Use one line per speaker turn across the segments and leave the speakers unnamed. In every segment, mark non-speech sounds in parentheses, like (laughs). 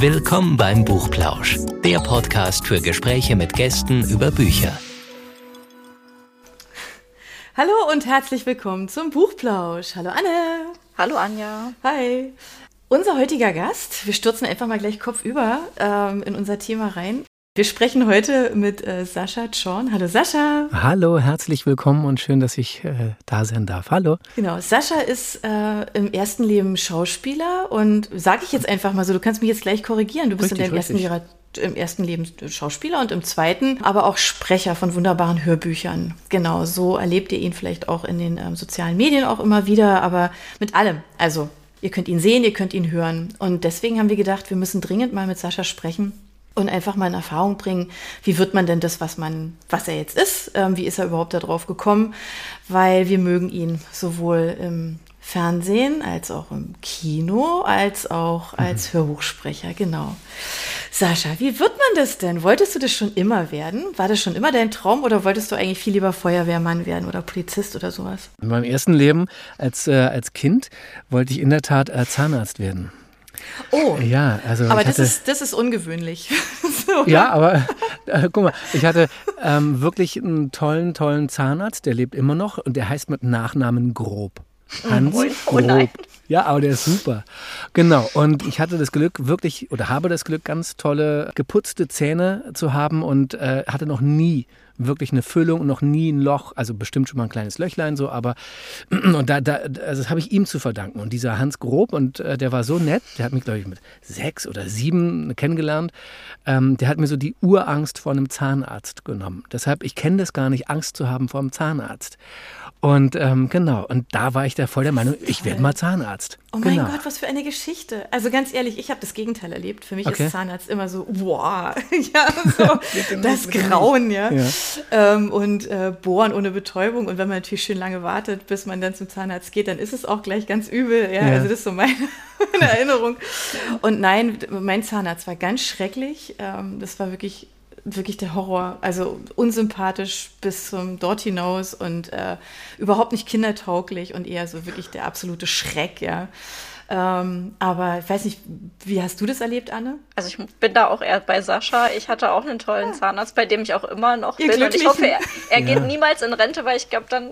Willkommen beim Buchplausch, der Podcast für Gespräche mit Gästen über Bücher.
Hallo und herzlich willkommen zum Buchplausch. Hallo Anne.
Hallo Anja.
Hi. Unser heutiger Gast, wir stürzen einfach mal gleich kopfüber ähm, in unser Thema rein. Wir sprechen heute mit äh, Sascha Zorn. Hallo Sascha.
Hallo, herzlich willkommen und schön, dass ich äh, da sein darf. Hallo.
Genau, Sascha ist äh, im ersten Leben Schauspieler und sage ich jetzt einfach mal so, du kannst mich jetzt gleich korrigieren. Du bist richtig, in deinem ersten Lehrer im ersten Leben Schauspieler und im zweiten aber auch Sprecher von wunderbaren Hörbüchern. Genau, so erlebt ihr ihn vielleicht auch in den ähm, sozialen Medien auch immer wieder, aber mit allem. Also, ihr könnt ihn sehen, ihr könnt ihn hören. Und deswegen haben wir gedacht, wir müssen dringend mal mit Sascha sprechen und einfach mal in Erfahrung bringen, wie wird man denn das, was man, was er jetzt ist, ähm, wie ist er überhaupt darauf gekommen, weil wir mögen ihn sowohl im Fernsehen als auch im Kino, als auch als mhm. Hörbuchsprecher, genau. Sascha, wie wird man das denn? Wolltest du das schon immer werden? War das schon immer dein Traum oder wolltest du eigentlich viel lieber Feuerwehrmann werden oder Polizist oder sowas?
In meinem ersten Leben als, äh, als Kind wollte ich in der Tat äh, Zahnarzt werden.
Oh,
ja, also
aber das, hatte, ist, das ist ungewöhnlich. (laughs)
so, ja, aber äh, guck mal, ich hatte ähm, wirklich einen tollen, tollen Zahnarzt, der lebt immer noch und der heißt mit Nachnamen Grob. Hans oh, oh Grob. Ja, aber der ist super. Genau. Und ich hatte das Glück, wirklich, oder habe das Glück, ganz tolle, geputzte Zähne zu haben und äh, hatte noch nie wirklich eine Füllung noch nie ein Loch, also bestimmt schon mal ein kleines Löchlein so, aber (clears throat) und da, da also das habe ich ihm zu verdanken. Und dieser Hans Grob, und äh, der war so nett, der hat mich, glaube ich, mit sechs oder sieben kennengelernt, ähm, der hat mir so die Urangst vor einem Zahnarzt genommen. Deshalb, ich kenne das gar nicht, Angst zu haben vor einem Zahnarzt. Und ähm, genau, und da war ich da voll der Meinung, ich werde mal Zahnarzt.
Oh mein
genau.
Gott, was für eine Geschichte. Also ganz ehrlich, ich habe das Gegenteil erlebt. Für mich okay. ist Zahnarzt immer so, wow, (laughs) ja, so (laughs) das Grauen, ja. ja. Ähm, und äh, Bohren ohne Betäubung. Und wenn man natürlich schön lange wartet, bis man dann zum Zahnarzt geht, dann ist es auch gleich ganz übel. Ja, ja. also das ist so meine, (laughs) meine Erinnerung. Und nein, mein Zahnarzt war ganz schrecklich. Ähm, das war wirklich wirklich der Horror. Also unsympathisch bis zum dort hinaus und äh, überhaupt nicht kindertauglich und eher so wirklich der absolute Schreck, ja. Ähm, aber ich weiß nicht, wie hast du das erlebt, Anne?
Also ich bin da auch eher bei Sascha. Ich hatte auch einen tollen Zahnarzt, bei dem ich auch immer noch Ihr bin. Und ich hoffe, er, er ja. geht niemals in Rente, weil ich glaube, dann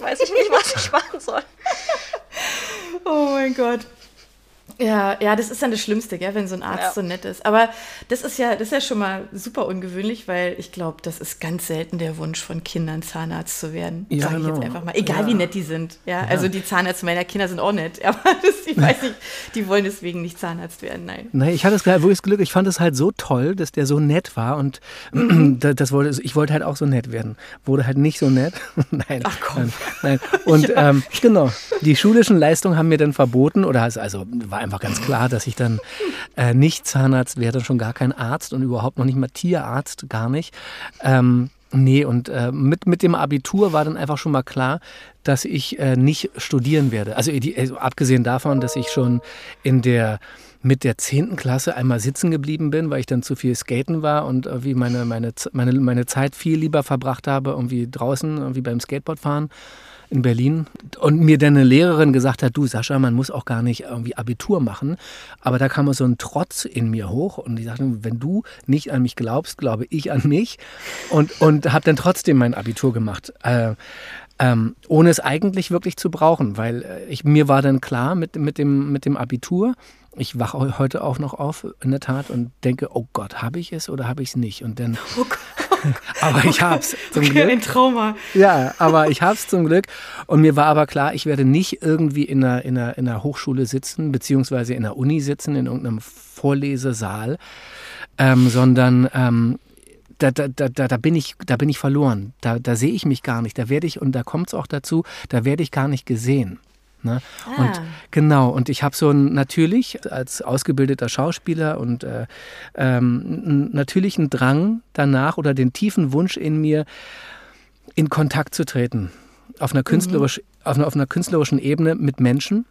weiß ich nicht, was ich (laughs) machen soll.
oh mein Gott. Ja, ja, das ist dann das Schlimmste, gell, wenn so ein Arzt ja. so nett ist. Aber das ist ja, das ist ja schon mal super ungewöhnlich, weil ich glaube, das ist ganz selten der Wunsch von Kindern, Zahnarzt zu werden. Ja, Sag ich genau. jetzt einfach mal. Egal ja. wie nett die sind. Ja, ja. also die Zahnärzte meiner Kinder sind auch nett. (laughs) Aber das, ich weiß nicht, die wollen deswegen nicht Zahnarzt werden. Nein.
Nein, ich hatte das wirklich Glück. Ich fand es halt so toll, dass der so nett war und (clears throat) das wollte, ich wollte halt auch so nett werden. Wurde halt nicht so nett. (laughs) nein.
Ach komm.
Nein. Und (laughs) ähm, genau, die schulischen Leistungen haben mir dann verboten oder also war einfach ganz klar, dass ich dann äh, nicht Zahnarzt werde, schon gar kein Arzt und überhaupt noch nicht mal Tierarzt, gar nicht. Ähm, Nee, und äh, mit, mit dem Abitur war dann einfach schon mal klar, dass ich äh, nicht studieren werde. Also, die, also, abgesehen davon, dass ich schon in der mit der 10. Klasse einmal sitzen geblieben bin, weil ich dann zu viel skaten war und irgendwie meine, meine, meine, meine Zeit viel lieber verbracht habe, irgendwie draußen, irgendwie beim Skateboardfahren in Berlin und mir dann eine Lehrerin gesagt hat, du Sascha, man muss auch gar nicht irgendwie Abitur machen. Aber da kam so ein Trotz in mir hoch und ich sagte, wenn du nicht an mich glaubst, glaube ich an mich und, und habe dann trotzdem mein Abitur gemacht. Äh, ähm, ohne es eigentlich wirklich zu brauchen, weil äh, ich, mir war dann klar mit, mit, dem, mit dem Abitur, ich wache heute auch noch auf, in der Tat, und denke, oh Gott, habe ich es oder habe ich es nicht? Und dann, oh (laughs) aber ich habe es zum okay, Glück.
Ein Trauma.
Ja, aber ich habe es zum Glück. Und mir war aber klar, ich werde nicht irgendwie in einer, in, einer, in einer Hochschule sitzen, beziehungsweise in einer Uni sitzen, in irgendeinem Vorlesesaal, ähm, sondern ähm, da, da, da, da bin ich, da bin ich verloren. Da, da sehe ich mich gar nicht. Da werde ich, und da kommt es auch dazu, da werde ich gar nicht gesehen. Ne? Ah. Und genau, und ich habe so ein, natürlich als ausgebildeter Schauspieler und äh, ähm, natürlich einen Drang danach oder den tiefen Wunsch in mir, in Kontakt zu treten. Auf einer, künstlerisch, mhm. auf einer, auf einer künstlerischen Ebene mit Menschen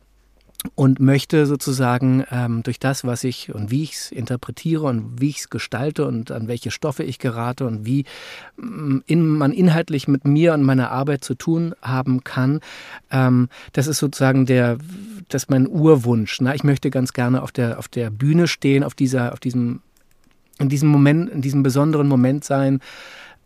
und möchte sozusagen ähm, durch das, was ich und wie ich es interpretiere und wie ich es gestalte und an welche Stoffe ich gerate und wie mm, in, man inhaltlich mit mir und meiner Arbeit zu tun haben kann, ähm, das ist sozusagen der, das ist mein Urwunsch. Ne? Ich möchte ganz gerne auf der, auf der Bühne stehen, auf dieser, auf diesem, in diesem Moment, in diesem besonderen Moment sein,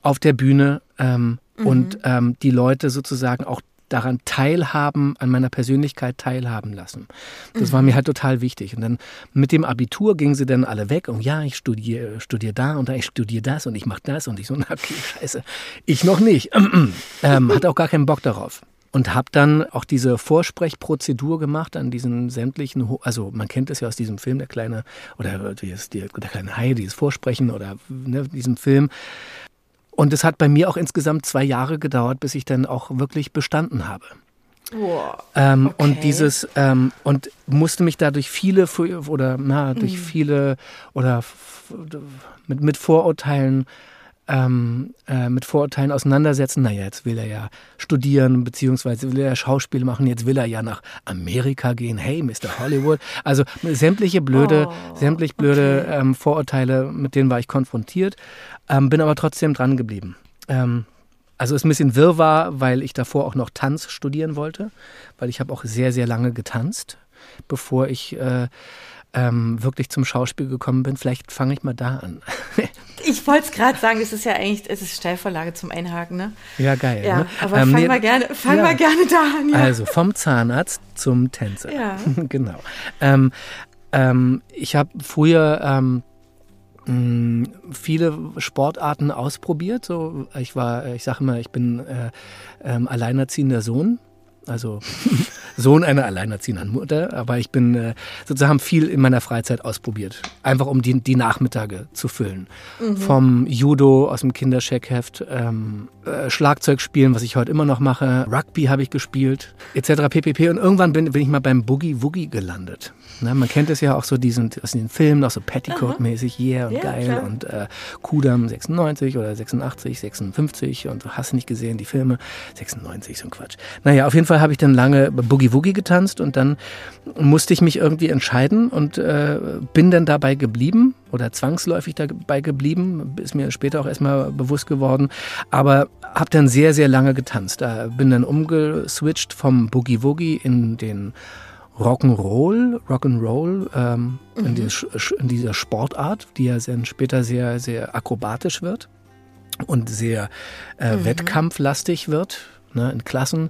auf der Bühne ähm, mhm. und ähm, die Leute sozusagen auch daran teilhaben, an meiner Persönlichkeit teilhaben lassen. Das war mir halt total wichtig. Und dann mit dem Abitur gingen sie dann alle weg und ja, ich studiere studier da und da, ich studiere das und ich mache das und ich so, (laughs) okay, scheiße, ich noch nicht. (clears throat) ähm, hatte auch gar keinen Bock darauf und habe dann auch diese Vorsprechprozedur gemacht an diesen sämtlichen, also man kennt es ja aus diesem Film, der kleine, oder dieses, der kleine Hai, dieses Vorsprechen oder ne, diesem Film. Und es hat bei mir auch insgesamt zwei Jahre gedauert, bis ich dann auch wirklich bestanden habe.
Wow.
Ähm, okay. Und dieses ähm, und musste mich dadurch viele oder na durch mhm. viele oder mit, mit Vorurteilen ähm, äh, mit Vorurteilen auseinandersetzen. Naja, jetzt will er ja studieren, beziehungsweise will er ja Schauspiel machen, jetzt will er ja nach Amerika gehen. Hey, Mr. Hollywood. Also sämtliche blöde, oh, sämtlich blöde okay. ähm, Vorurteile, mit denen war ich konfrontiert, ähm, bin aber trotzdem dran geblieben. Ähm, also ist ein bisschen Wirrwarr, weil ich davor auch noch Tanz studieren wollte, weil ich habe auch sehr, sehr lange getanzt, bevor ich äh, ähm, wirklich zum Schauspiel gekommen bin. Vielleicht fange ich mal da an. (laughs)
ich wollte es gerade sagen, es ist ja eigentlich, es ist Steilvorlage zum Einhaken, ne?
Ja, geil.
Ja,
ne?
aber ähm, fang, nee, mal gerne, fang ja. mal gerne da an. Ja.
Also vom Zahnarzt zum Tänzer. Ja. (laughs) genau. Ähm, ähm, ich habe früher ähm, mm, viele Sportarten ausprobiert. So, ich war, ich sage immer, ich bin äh, ähm, alleinerziehender Sohn also Sohn einer alleinerziehenden Mutter, aber ich bin äh, sozusagen viel in meiner Freizeit ausprobiert, einfach um die, die Nachmittage zu füllen. Mhm. Vom Judo aus dem Kinderscheckheft, ähm, äh, Schlagzeug spielen, was ich heute immer noch mache, Rugby habe ich gespielt, etc. ppp. Und irgendwann bin, bin ich mal beim Boogie Woogie gelandet. Ne, man kennt es ja auch so diesen, aus den Filmen, auch so Petticoat-mäßig, yeah und ja, geil klar. und äh, Kudam 96 oder 86, 56 und du hast nicht gesehen, die Filme 96, so ein Quatsch. Naja, auf jeden Fall habe ich dann lange Boogie Woogie getanzt und dann musste ich mich irgendwie entscheiden und äh, bin dann dabei geblieben oder zwangsläufig dabei geblieben, ist mir später auch erstmal bewusst geworden, aber habe dann sehr, sehr lange getanzt. Da bin dann umgeswitcht vom Boogie Woogie in den Rock'n'Roll, Rock'n'Roll ähm, mhm. in, dieser, in, dieser Sportart, die ja dann später sehr, sehr akrobatisch wird und sehr äh, mhm. wettkampflastig wird ne, in Klassen.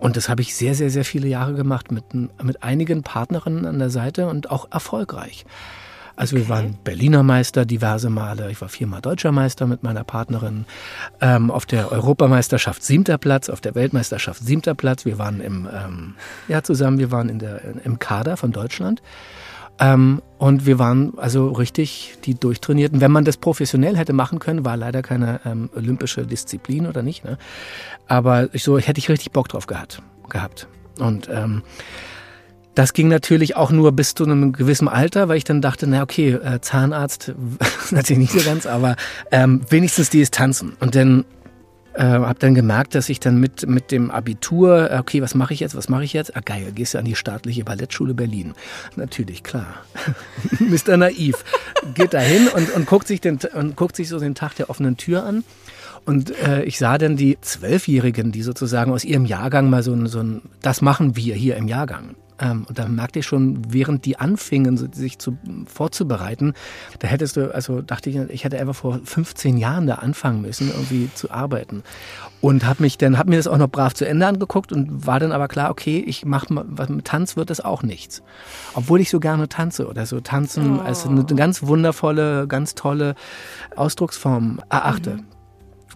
Und das habe ich sehr, sehr, sehr viele Jahre gemacht mit, mit einigen Partnerinnen an der Seite und auch erfolgreich. Also okay. wir waren Berliner Meister diverse Male. Ich war viermal deutscher Meister mit meiner Partnerin. Ähm, auf der Europameisterschaft siebter Platz, auf der Weltmeisterschaft siebter Platz. Wir waren im, ähm, ja zusammen, wir waren in der, im Kader von Deutschland. Ähm, und wir waren also richtig die Durchtrainierten. Wenn man das professionell hätte machen können, war leider keine ähm, olympische Disziplin oder nicht. Ne? Aber ich, so hätte ich richtig Bock drauf gehabt. gehabt. Und ähm, das ging natürlich auch nur bis zu einem gewissen Alter, weil ich dann dachte, na okay, äh, Zahnarzt, (laughs) natürlich nicht so ganz, aber ähm, wenigstens die ist tanzen. Und dann äh, habe dann gemerkt, dass ich dann mit, mit dem Abitur, äh, okay, was mache ich jetzt, was mache ich jetzt? Ah geil, gehst du an die staatliche Ballettschule Berlin. Natürlich, klar. (laughs) Mr. Naiv. Geht da hin und, und, guckt sich und guckt sich so den Tag der offenen Tür an. Und äh, ich sah dann die Zwölfjährigen, die sozusagen aus ihrem Jahrgang mal so ein, so ein, das machen wir hier im Jahrgang. Ähm, und da merkte ich schon, während die anfingen, sich zu, vorzubereiten, da hättest du, also dachte ich, ich hätte einfach vor 15 Jahren da anfangen müssen, irgendwie zu arbeiten. Und habe mich dann, habe mir das auch noch brav zu Ende angeguckt und war dann aber klar, okay, ich mache was mit Tanz wird das auch nichts. Obwohl ich so gerne tanze oder so tanzen oh. als eine ganz wundervolle, ganz tolle Ausdrucksform erachte. Mhm.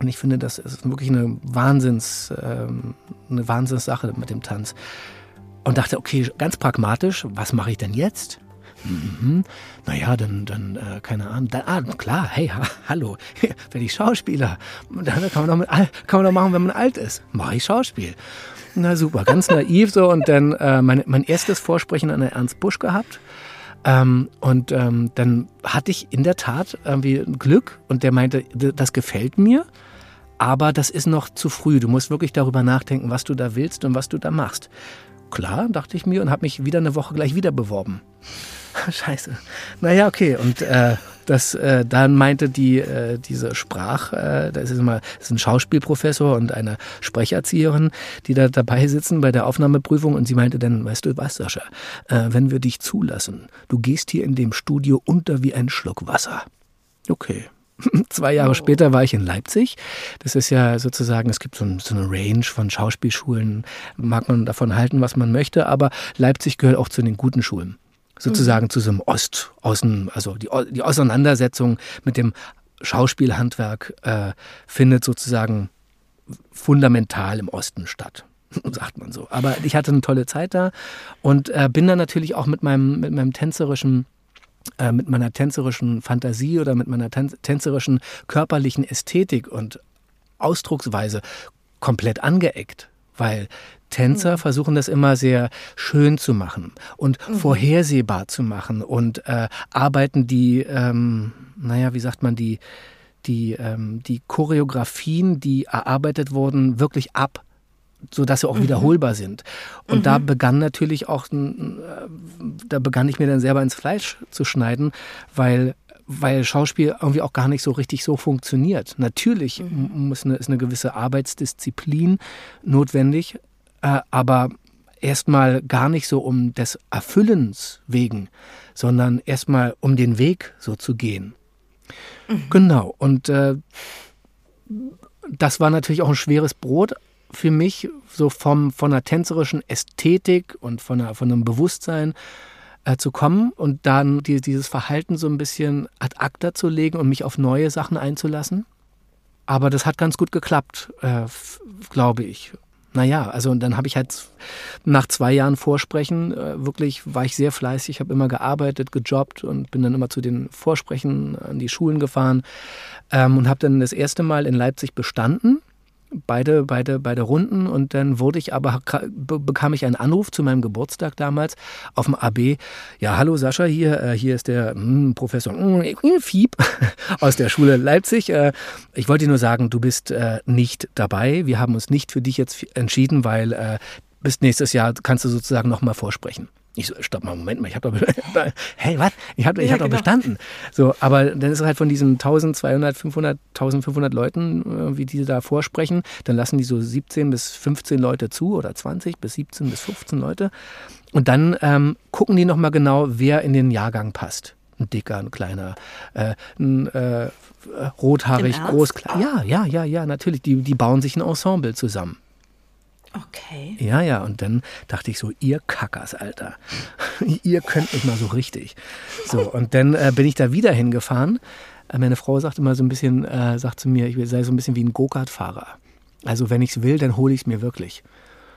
Und ich finde, das ist wirklich eine Wahnsinns, ähm, eine Wahnsinnssache mit dem Tanz und dachte, okay, ganz pragmatisch, was mache ich denn jetzt? Mhm. Naja, dann, dann äh, keine Ahnung. Dann, ah, klar, hey, ha, hallo, (laughs) werde ich Schauspieler. Dann kann man, doch mit, kann man doch machen, wenn man alt ist. Mache ich Schauspiel. Na super, ganz naiv so. Und dann äh, mein, mein erstes Vorsprechen an Ernst Busch gehabt. Ähm, und ähm, dann hatte ich in der Tat irgendwie Glück und der meinte, das gefällt mir, aber das ist noch zu früh. Du musst wirklich darüber nachdenken, was du da willst und was du da machst. Klar, dachte ich mir und habe mich wieder eine Woche gleich wieder beworben. (laughs) Scheiße. Naja, okay. Und äh, das, äh, dann meinte die, äh, diese Sprach, äh, das ist immer ist ein Schauspielprofessor und eine Sprecherzieherin, die da dabei sitzen bei der Aufnahmeprüfung und sie meinte dann, weißt du was, Sascha, äh, wenn wir dich zulassen, du gehst hier in dem Studio unter wie ein Schluck Wasser. Okay. (laughs) Zwei Jahre oh. später war ich in Leipzig. Das ist ja sozusagen, es gibt so, ein, so, eine Range von Schauspielschulen, mag man davon halten, was man möchte, aber Leipzig gehört auch zu den guten Schulen sozusagen mhm. zu so einem Ost-Außen, also die, die Auseinandersetzung mit dem Schauspielhandwerk äh, findet sozusagen fundamental im Osten statt (laughs) sagt man so. Aber ich hatte eine tolle Zeit da und äh, bin dann natürlich auch mit meinem, mit meinem tänzerischen äh, mit meiner tänzerischen Fantasie oder mit meiner tänzerischen körperlichen Ästhetik und Ausdrucksweise komplett angeeckt, weil Tänzer mhm. versuchen das immer sehr schön zu machen und mhm. vorhersehbar zu machen und äh, arbeiten die, ähm, naja, wie sagt man, die, die, ähm, die Choreografien, die erarbeitet wurden, wirklich ab so dass sie auch mhm. wiederholbar sind. Und mhm. da begann natürlich auch, äh, da begann ich mir dann selber ins Fleisch zu schneiden, weil weil Schauspiel irgendwie auch gar nicht so richtig so funktioniert. Natürlich mhm. muss eine, ist eine gewisse Arbeitsdisziplin notwendig, äh, aber erstmal gar nicht so um des Erfüllens wegen, sondern erstmal um den Weg so zu gehen. Mhm. Genau. Und äh, das war natürlich auch ein schweres Brot für mich, so vom, von einer tänzerischen Ästhetik und von, einer, von einem Bewusstsein äh, zu kommen und dann die, dieses Verhalten so ein bisschen ad acta zu legen und mich auf neue Sachen einzulassen. Aber das hat ganz gut geklappt, äh, glaube ich naja, also und dann habe ich halt nach zwei Jahren Vorsprechen äh, wirklich war ich sehr fleißig, habe immer gearbeitet, gejobbt und bin dann immer zu den Vorsprechen an die Schulen gefahren ähm, und habe dann das erste Mal in Leipzig bestanden beide, beide, beide Runden und dann wurde ich aber, bekam ich einen Anruf zu meinem Geburtstag damals auf dem AB. Ja, hallo Sascha, hier, äh, hier ist der mm, Professor mm, Fieb (laughs) aus der Schule Leipzig. Äh, ich wollte dir nur sagen, du bist äh, nicht dabei. Wir haben uns nicht für dich jetzt entschieden, weil äh, bis nächstes Jahr kannst du sozusagen nochmal vorsprechen. Ich so, stopp mal, Moment mal, ich habe doch, (laughs) hey, was? Ich habe ich ja, hab genau. doch bestanden. So, aber dann ist es halt von diesen 1200, 500, 1500 Leuten, äh, wie die da vorsprechen, dann lassen die so 17 bis 15 Leute zu oder 20 bis 17 bis 15 Leute. Und dann ähm, gucken die nochmal genau, wer in den Jahrgang passt. Ein dicker, ein kleiner, äh, ein äh, rothaarig, groß, klein. Ja, ja, ja, ja, natürlich. Die, die bauen sich ein Ensemble zusammen.
Okay.
Ja, ja, und dann dachte ich so, ihr Kackers, Alter. (laughs) ihr könnt nicht mal so richtig. So, und dann äh, bin ich da wieder hingefahren. Äh, meine Frau sagt immer so ein bisschen, äh, sagt zu mir, ich sei so ein bisschen wie ein Go-Kart-Fahrer. Also wenn ich es will, dann hole ich es mir wirklich.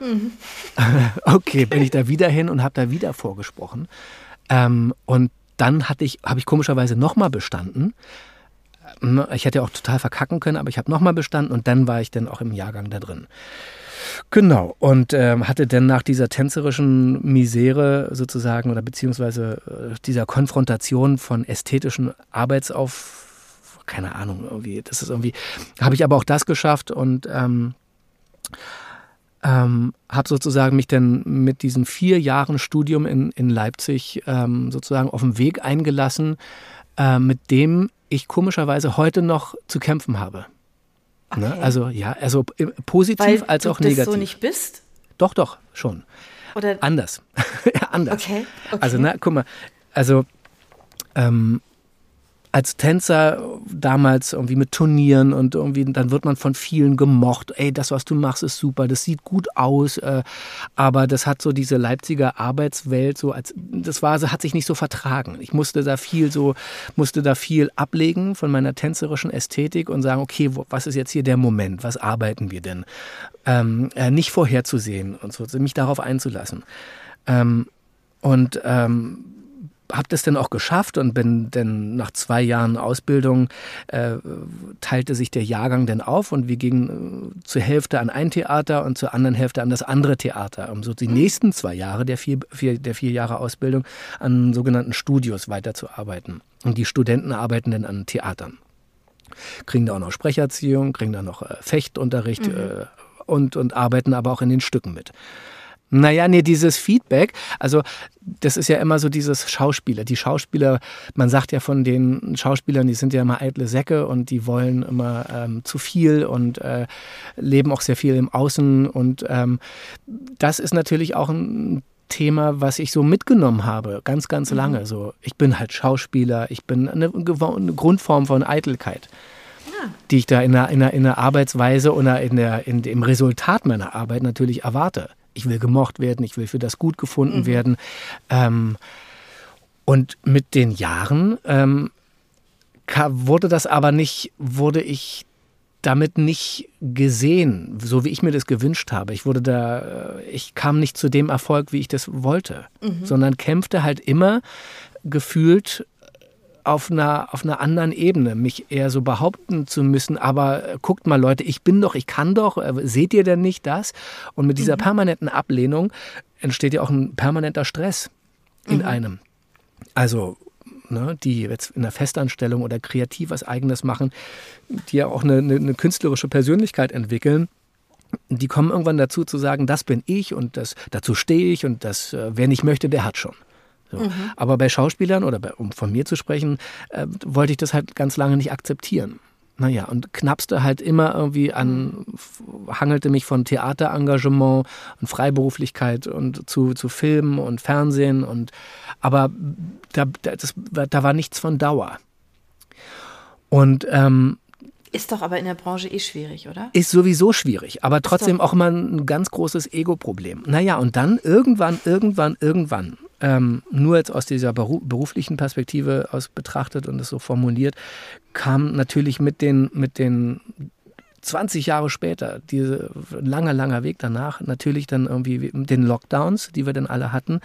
Mhm. (laughs) okay, bin ich da wieder hin und habe da wieder vorgesprochen. Ähm, und dann hatte ich, habe ich komischerweise nochmal bestanden. Ich hätte auch total verkacken können, aber ich habe nochmal bestanden und dann war ich dann auch im Jahrgang da drin. Genau. Und ähm, hatte dann nach dieser tänzerischen Misere sozusagen oder beziehungsweise äh, dieser Konfrontation von ästhetischen Arbeitsauf keine Ahnung, irgendwie, das ist irgendwie, habe ich aber auch das geschafft und ähm, ähm, habe sozusagen mich dann mit diesem vier Jahren Studium in, in Leipzig ähm, sozusagen auf den Weg eingelassen, äh, mit dem ich komischerweise heute noch zu kämpfen habe. Ne? Okay. Ne? Also ja, also positiv
Weil
als auch negativ.
Weil du so nicht bist?
Doch, doch, schon.
Oder
anders. (laughs) ja, anders.
Okay, okay.
Also na, guck mal, also ähm, als Tänzer damals irgendwie mit Turnieren und irgendwie, dann wird man von vielen gemocht. Ey, das, was du machst, ist super, das sieht gut aus. Äh, aber das hat so diese Leipziger Arbeitswelt so als, das war, hat sich nicht so vertragen. Ich musste da viel so, musste da viel ablegen von meiner tänzerischen Ästhetik und sagen, okay, was ist jetzt hier der Moment? Was arbeiten wir denn? Ähm, äh, nicht vorherzusehen und so, mich darauf einzulassen. Ähm, und ähm, habe das dann auch geschafft und bin dann nach zwei Jahren Ausbildung äh, teilte sich der Jahrgang dann auf und wir gingen äh, zur Hälfte an ein Theater und zur anderen Hälfte an das andere Theater, um so die nächsten zwei Jahre der vier, vier, der vier Jahre Ausbildung an sogenannten Studios weiterzuarbeiten. Und die Studenten arbeiten dann an Theatern. Kriegen da auch noch Sprecherziehung, kriegen da noch äh, Fechtunterricht mhm. äh, und, und arbeiten aber auch in den Stücken mit. Naja, nee, dieses Feedback, also das ist ja immer so dieses Schauspieler. Die Schauspieler, man sagt ja von den Schauspielern, die sind ja immer eitle Säcke und die wollen immer ähm, zu viel und äh, leben auch sehr viel im Außen. Und ähm, das ist natürlich auch ein Thema, was ich so mitgenommen habe, ganz, ganz mhm. lange. So, ich bin halt Schauspieler, ich bin eine, eine Grundform von Eitelkeit die ich da in der, in der, in der Arbeitsweise oder in der, in, im Resultat meiner Arbeit natürlich erwarte. Ich will gemocht werden, ich will für das gut gefunden mhm. werden. Ähm, und mit den Jahren ähm, wurde das aber nicht, wurde ich damit nicht gesehen, so wie ich mir das gewünscht habe. Ich wurde da, äh, ich kam nicht zu dem Erfolg, wie ich das wollte, mhm. sondern kämpfte halt immer gefühlt auf einer, auf einer anderen Ebene, mich eher so behaupten zu müssen, aber äh, guckt mal Leute, ich bin doch, ich kann doch, äh, seht ihr denn nicht das? Und mit dieser mhm. permanenten Ablehnung entsteht ja auch ein permanenter Stress in mhm. einem. Also ne, die jetzt in der Festanstellung oder kreativ was Eigenes machen, die ja auch eine, eine, eine künstlerische Persönlichkeit entwickeln, die kommen irgendwann dazu zu sagen, das bin ich und das, dazu stehe ich und das, äh, wer nicht möchte, der hat schon. So. Mhm. Aber bei Schauspielern oder bei, um von mir zu sprechen, äh, wollte ich das halt ganz lange nicht akzeptieren. Naja, und knappste halt immer irgendwie an, hangelte mich von Theaterengagement und Freiberuflichkeit und zu, zu Filmen und Fernsehen und aber da, das, da war nichts von Dauer. Und ähm,
ist doch aber in der Branche eh schwierig, oder?
Ist sowieso schwierig, aber trotzdem auch immer ein ganz großes Ego-Problem. Naja, und dann irgendwann, irgendwann, irgendwann ähm, nur jetzt aus dieser beruflichen Perspektive aus betrachtet und es so formuliert, kam natürlich mit den, mit den 20 Jahre später, diese langer, langer Weg danach, natürlich dann irgendwie mit den Lockdowns, die wir dann alle hatten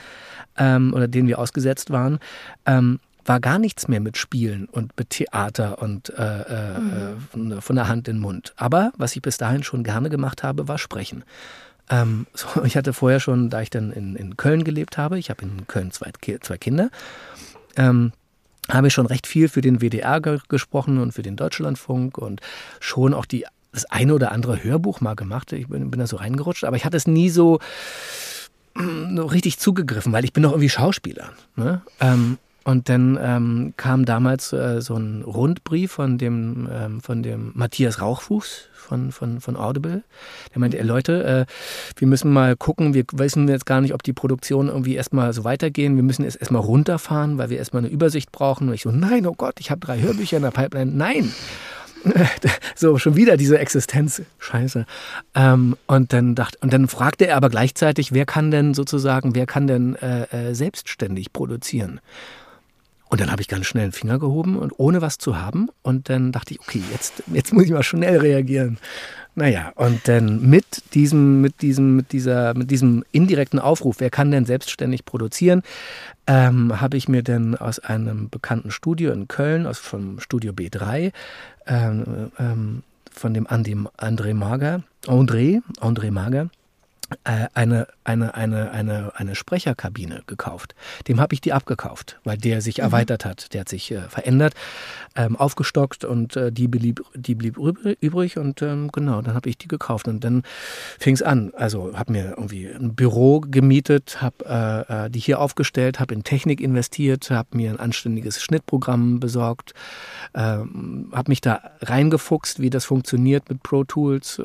ähm, oder denen wir ausgesetzt waren, ähm, war gar nichts mehr mit Spielen und mit Theater und äh, äh, mhm. von der Hand in den Mund. Aber was ich bis dahin schon gerne gemacht habe, war Sprechen. Ähm, (laughs) so, ich hatte vorher schon, da ich dann in, in Köln gelebt habe, ich habe in Köln zwei, zwei Kinder, ähm, habe ich schon recht viel für den WDR ge gesprochen und für den Deutschlandfunk und schon auch die, das eine oder andere Hörbuch mal gemacht. Ich bin, bin da so reingerutscht, aber ich hatte es nie so, so richtig zugegriffen, weil ich bin doch irgendwie Schauspieler. Ne? Ähm, und dann ähm, kam damals äh, so ein Rundbrief von dem, ähm, von dem Matthias Rauchfuß von, von, von Audible. Der meinte, ey, Leute, äh, wir müssen mal gucken, wir wissen jetzt gar nicht, ob die Produktionen irgendwie erstmal so weitergehen. Wir müssen es erstmal runterfahren, weil wir erstmal eine Übersicht brauchen. Und ich so, nein, oh Gott, ich habe drei Hörbücher in der Pipeline. Nein! (laughs) so schon wieder diese Existenz, scheiße. Ähm, und dann dachte, und dann fragte er aber gleichzeitig, wer kann denn sozusagen, wer kann denn äh, äh, selbstständig produzieren? Und dann habe ich ganz schnell den Finger gehoben und ohne was zu haben. Und dann dachte ich, okay, jetzt, jetzt muss ich mal schnell reagieren. Naja, und dann mit diesem, mit diesem, mit dieser, mit diesem indirekten Aufruf, wer kann denn selbstständig produzieren, ähm, habe ich mir dann aus einem bekannten Studio in Köln, aus vom Studio B3, ähm, ähm, von dem André Mager, André, André Mager, eine, eine, eine, eine, eine Sprecherkabine gekauft. Dem habe ich die abgekauft, weil der sich mhm. erweitert hat. Der hat sich äh, verändert, ähm, aufgestockt und äh, die, blieb, die blieb übrig und ähm, genau, dann habe ich die gekauft. Und dann fing es an. Also habe mir irgendwie ein Büro gemietet, habe äh, äh, die hier aufgestellt, habe in Technik investiert, habe mir ein anständiges Schnittprogramm besorgt, ähm, habe mich da reingefuchst, wie das funktioniert mit Pro Tools äh,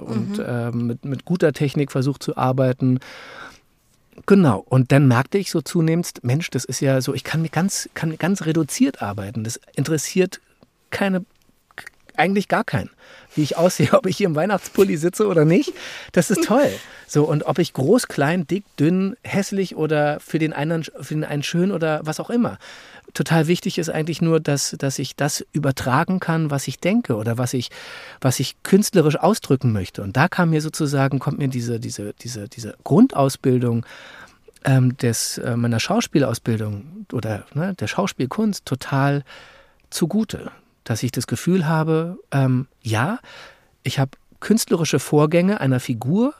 und mhm. mit, mit guter Technik versucht versucht zu arbeiten. Genau. Und dann merkte ich so zunehmend, Mensch, das ist ja so, ich kann ganz, kann ganz reduziert arbeiten. Das interessiert keine, eigentlich gar keinen. Wie ich aussehe, (laughs) ob ich hier im Weihnachtspulli sitze oder nicht. Das ist toll. So, und ob ich groß, klein, dick, dünn, hässlich oder für den einen, für den einen schön oder was auch immer total wichtig ist eigentlich nur, dass, dass ich das übertragen kann, was ich denke oder was ich, was ich künstlerisch ausdrücken möchte. Und da kam mir sozusagen, kommt mir diese, diese, diese, diese Grundausbildung ähm, des, äh, meiner Schauspielausbildung oder ne, der Schauspielkunst total zugute. Dass ich das Gefühl habe, ähm, ja, ich habe künstlerische Vorgänge einer Figur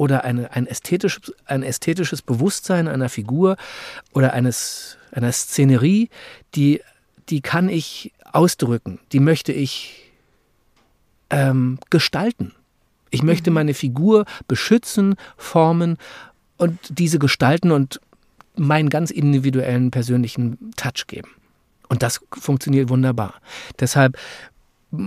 oder eine, ein, ästhetisches, ein ästhetisches Bewusstsein einer Figur oder eines einer Szenerie, die, die kann ich ausdrücken, die möchte ich ähm, gestalten. Ich möchte mhm. meine Figur beschützen, formen und diese gestalten und meinen ganz individuellen persönlichen Touch geben. Und das funktioniert wunderbar. Deshalb,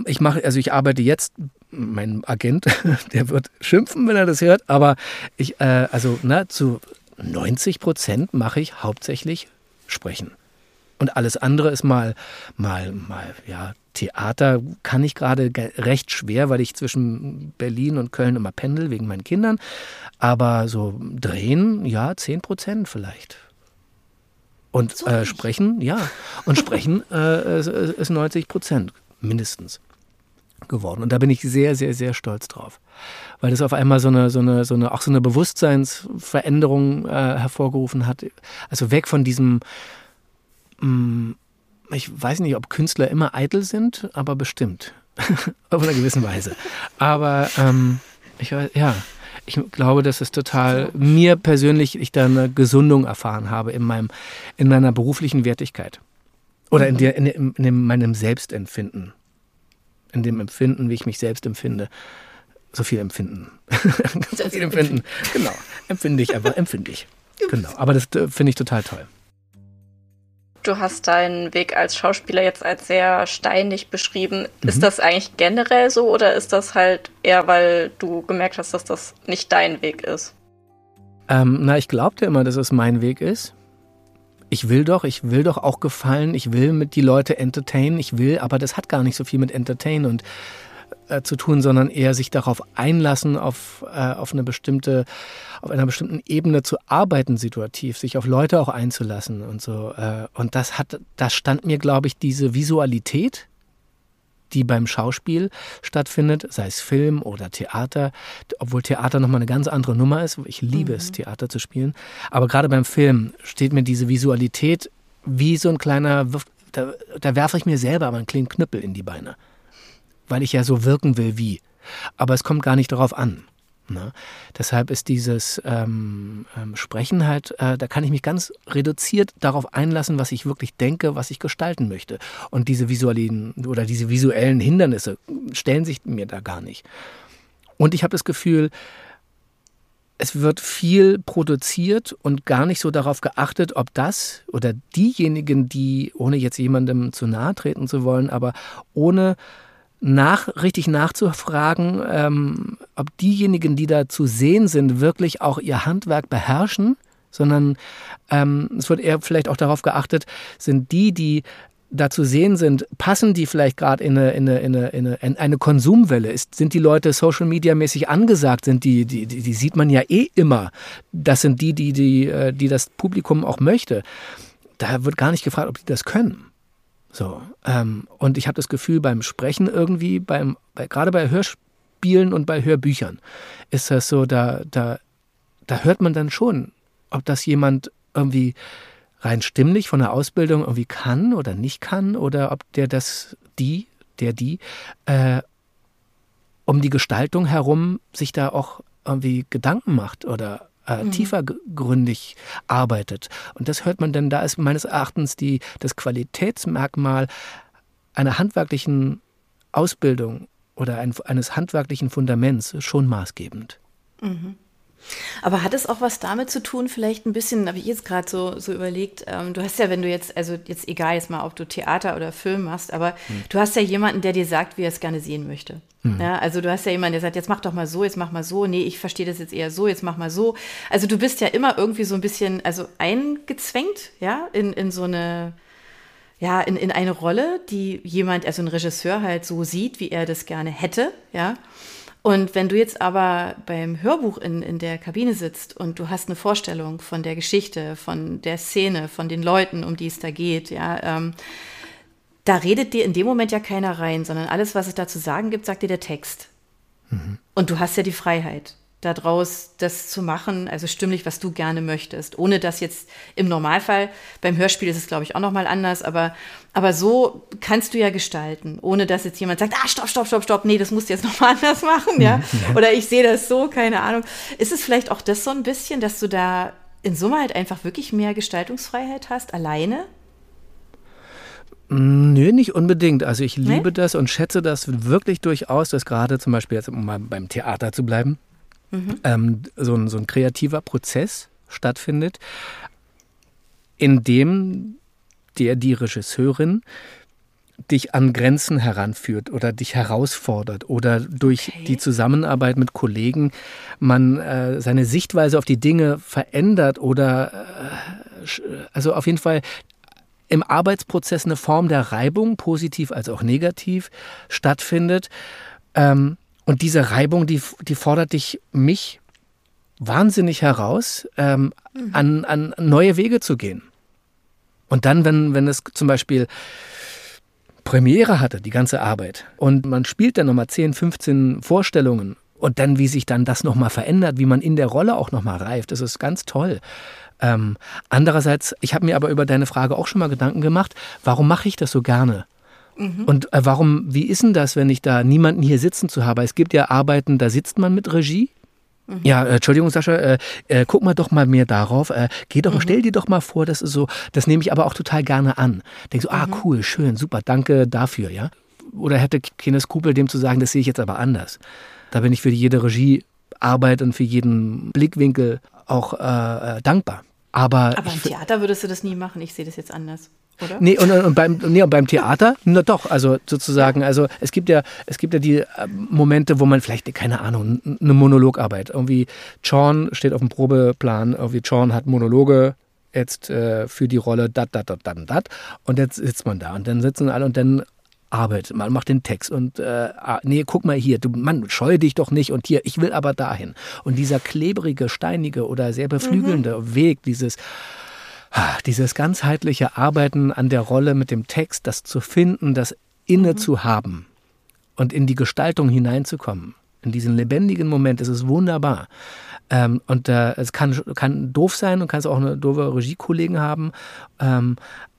ich mache, also ich arbeite jetzt, mein Agent, (laughs) der wird schimpfen, wenn er das hört, aber ich, äh, also na, zu 90 Prozent mache ich hauptsächlich Sprechen. Und alles andere ist mal, mal, mal, ja, Theater kann ich gerade recht schwer, weil ich zwischen Berlin und Köln immer pendel wegen meinen Kindern. Aber so drehen, ja, 10 Prozent vielleicht. Und so äh, sprechen, ja. Und sprechen äh, ist, ist 90 Prozent mindestens geworden. Und da bin ich sehr, sehr, sehr stolz drauf. Weil das auf einmal so eine, so eine, so eine, auch so eine Bewusstseinsveränderung äh, hervorgerufen hat. Also weg von diesem, mh, mm, ich weiß nicht, ob Künstler immer eitel sind, aber bestimmt. (laughs) auf einer gewissen Weise. Aber ähm, ich ja, ich glaube, dass es total mir persönlich, ich da eine Gesundung erfahren habe in meinem, in meiner beruflichen Wertigkeit. Oder in, mhm. der, in, in, in meinem Selbstempfinden. In dem Empfinden, wie ich mich selbst empfinde. So viel empfinden. (laughs) so viel empfinden. Genau. Empfinde ich einfach, empfinde ich. Genau. Aber das äh, finde ich total toll.
Du hast deinen Weg als Schauspieler jetzt als sehr steinig beschrieben. Mhm. Ist das eigentlich generell so oder ist das halt eher, weil du gemerkt hast, dass das nicht dein Weg ist?
Ähm, na, ich glaubte immer, dass es mein Weg ist. Ich will doch, ich will doch auch gefallen, ich will mit die Leute entertainen, ich will, aber das hat gar nicht so viel mit entertainen und äh, zu tun, sondern eher sich darauf einlassen, auf, äh, auf eine bestimmte, auf einer bestimmten Ebene zu arbeiten, situativ, sich auf Leute auch einzulassen und so. Äh, und das hat, das stand mir, glaube ich, diese Visualität, die beim Schauspiel stattfindet, sei es Film oder Theater, obwohl Theater nochmal eine ganz andere Nummer ist. Ich liebe mhm. es, Theater zu spielen. Aber gerade beim Film steht mir diese Visualität wie so ein kleiner, da, da werfe ich mir selber aber einen kleinen Knüppel in die Beine weil ich ja so wirken will wie. Aber es kommt gar nicht darauf an. Ne? Deshalb ist dieses ähm, ähm, Sprechen halt, äh, da kann ich mich ganz reduziert darauf einlassen, was ich wirklich denke, was ich gestalten möchte. Und diese visuellen oder diese visuellen Hindernisse stellen sich mir da gar nicht. Und ich habe das Gefühl, es wird viel produziert und gar nicht so darauf geachtet, ob das oder diejenigen, die, ohne jetzt jemandem zu nahe treten zu wollen, aber ohne nach, richtig nachzufragen, ähm, ob diejenigen, die da zu sehen sind, wirklich auch ihr Handwerk beherrschen, sondern ähm, es wird eher vielleicht auch darauf geachtet, sind die, die da zu sehen sind, passen die vielleicht gerade in eine, in, eine, in, eine, in eine Konsumwelle? Ist, sind die Leute Social Media mäßig angesagt? Sind die, die, die, die sieht man ja eh immer. Das sind die, die, die, äh, die das Publikum auch möchte. Da wird gar nicht gefragt, ob die das können. So, ähm, und ich habe das Gefühl, beim Sprechen irgendwie, beim, bei, gerade bei Hörspielen und bei Hörbüchern, ist das so, da, da, da hört man dann schon, ob das jemand irgendwie rein stimmlich von der Ausbildung irgendwie kann oder nicht kann oder ob der das, die, der, die, äh, um die Gestaltung herum sich da auch irgendwie Gedanken macht oder äh, mhm. tiefergründig arbeitet. Und das hört man denn, da ist meines Erachtens die, das Qualitätsmerkmal einer handwerklichen Ausbildung oder ein, eines handwerklichen Fundaments schon maßgebend.
Mhm. Aber hat es auch was damit zu tun, vielleicht ein bisschen, habe ich jetzt gerade so, so überlegt, ähm, du hast ja, wenn du jetzt, also jetzt egal jetzt mal, ob du Theater oder Film machst, aber hm. du hast ja jemanden, der dir sagt, wie er es gerne sehen möchte. Hm. Ja, also du hast ja jemanden, der sagt, jetzt mach doch mal so, jetzt mach mal so, nee, ich verstehe das jetzt eher so, jetzt mach mal so. Also du bist ja immer irgendwie so ein bisschen, also eingezwängt, ja, in, in so eine, ja, in, in eine Rolle, die jemand, also ein Regisseur halt so sieht, wie er das gerne hätte, ja. Und wenn du jetzt aber beim Hörbuch in, in der Kabine sitzt und du hast eine Vorstellung von der Geschichte, von der Szene, von den Leuten, um die es da geht, ja, ähm, da redet dir in dem Moment ja keiner rein, sondern alles, was es da zu sagen gibt, sagt dir der Text. Mhm. Und du hast ja die Freiheit daraus das zu machen, also stimmlich, was du gerne möchtest, ohne dass jetzt im Normalfall, beim Hörspiel ist es glaube ich auch nochmal anders, aber, aber so kannst du ja gestalten, ohne dass jetzt jemand sagt, ah, stopp, stopp, stopp, stopp, nee, das musst du jetzt (laughs) nochmal anders machen, ja, oder ich sehe das so, keine Ahnung. Ist es vielleicht auch das so ein bisschen, dass du da in Summe halt einfach wirklich mehr Gestaltungsfreiheit hast, alleine?
Nö, nicht unbedingt. Also ich liebe nee? das und schätze das wirklich durchaus, dass gerade zum Beispiel jetzt, um mal beim Theater zu bleiben, mhm. ähm, so, ein, so ein kreativer Prozess stattfindet, in dem der die Regisseurin dich an Grenzen heranführt oder dich herausfordert oder durch okay. die Zusammenarbeit mit Kollegen man äh, seine Sichtweise auf die Dinge verändert oder äh, also auf jeden Fall im Arbeitsprozess eine Form der Reibung, positiv als auch negativ, stattfindet. Ähm, und diese Reibung, die, die fordert dich, mich wahnsinnig heraus, ähm, mhm. an, an neue Wege zu gehen. Und dann, wenn, wenn es zum Beispiel Premiere hatte, die ganze Arbeit, und man spielt dann nochmal 10, 15 Vorstellungen und dann, wie sich dann das nochmal verändert, wie man in der Rolle auch nochmal reift, das ist ganz toll. Ähm, andererseits, ich habe mir aber über deine Frage auch schon mal Gedanken gemacht, warum mache ich das so gerne? Mhm. Und äh, warum, wie ist denn das, wenn ich da niemanden hier sitzen zu habe? Es gibt ja Arbeiten, da sitzt man mit Regie, Mhm. Ja, äh, Entschuldigung, Sascha, äh, äh, guck mal doch mal mehr darauf. Äh, geh doch, mhm. stell dir doch mal vor, das ist so, das nehme ich aber auch total gerne an. Denk so, ah, mhm. cool, schön, super, danke dafür, ja. Oder hätte keine Skrupel, dem zu sagen, das sehe ich jetzt aber anders. Da bin ich für jede Regiearbeit und für jeden Blickwinkel auch äh dankbar. Aber,
aber im Theater würdest du das nie machen, ich sehe das jetzt anders. Oder?
Nee, und, und, beim, nee, und beim Theater, (laughs) na doch, also sozusagen, also es gibt ja, es gibt ja die äh, Momente, wo man vielleicht, keine Ahnung, eine Monologarbeit, irgendwie Sean steht auf dem Probeplan, irgendwie Sean hat Monologe jetzt äh, für die Rolle dat, dat, dat, dat, dat und jetzt sitzt man da und dann sitzen alle und dann arbeitet man, macht den Text und äh, ah, nee, guck mal hier, du Mann, scheue dich doch nicht und hier, ich will aber dahin. Und dieser klebrige, steinige oder sehr beflügelnde mhm. Weg, dieses dieses ganzheitliche Arbeiten an der Rolle mit dem Text, das zu finden, das inne mhm. zu haben und in die Gestaltung hineinzukommen, in diesen lebendigen Moment, das ist wunderbar. Ähm, und äh, es kann, kann doof sein und kannst auch eine doofe Regiekollegen haben. Ähm,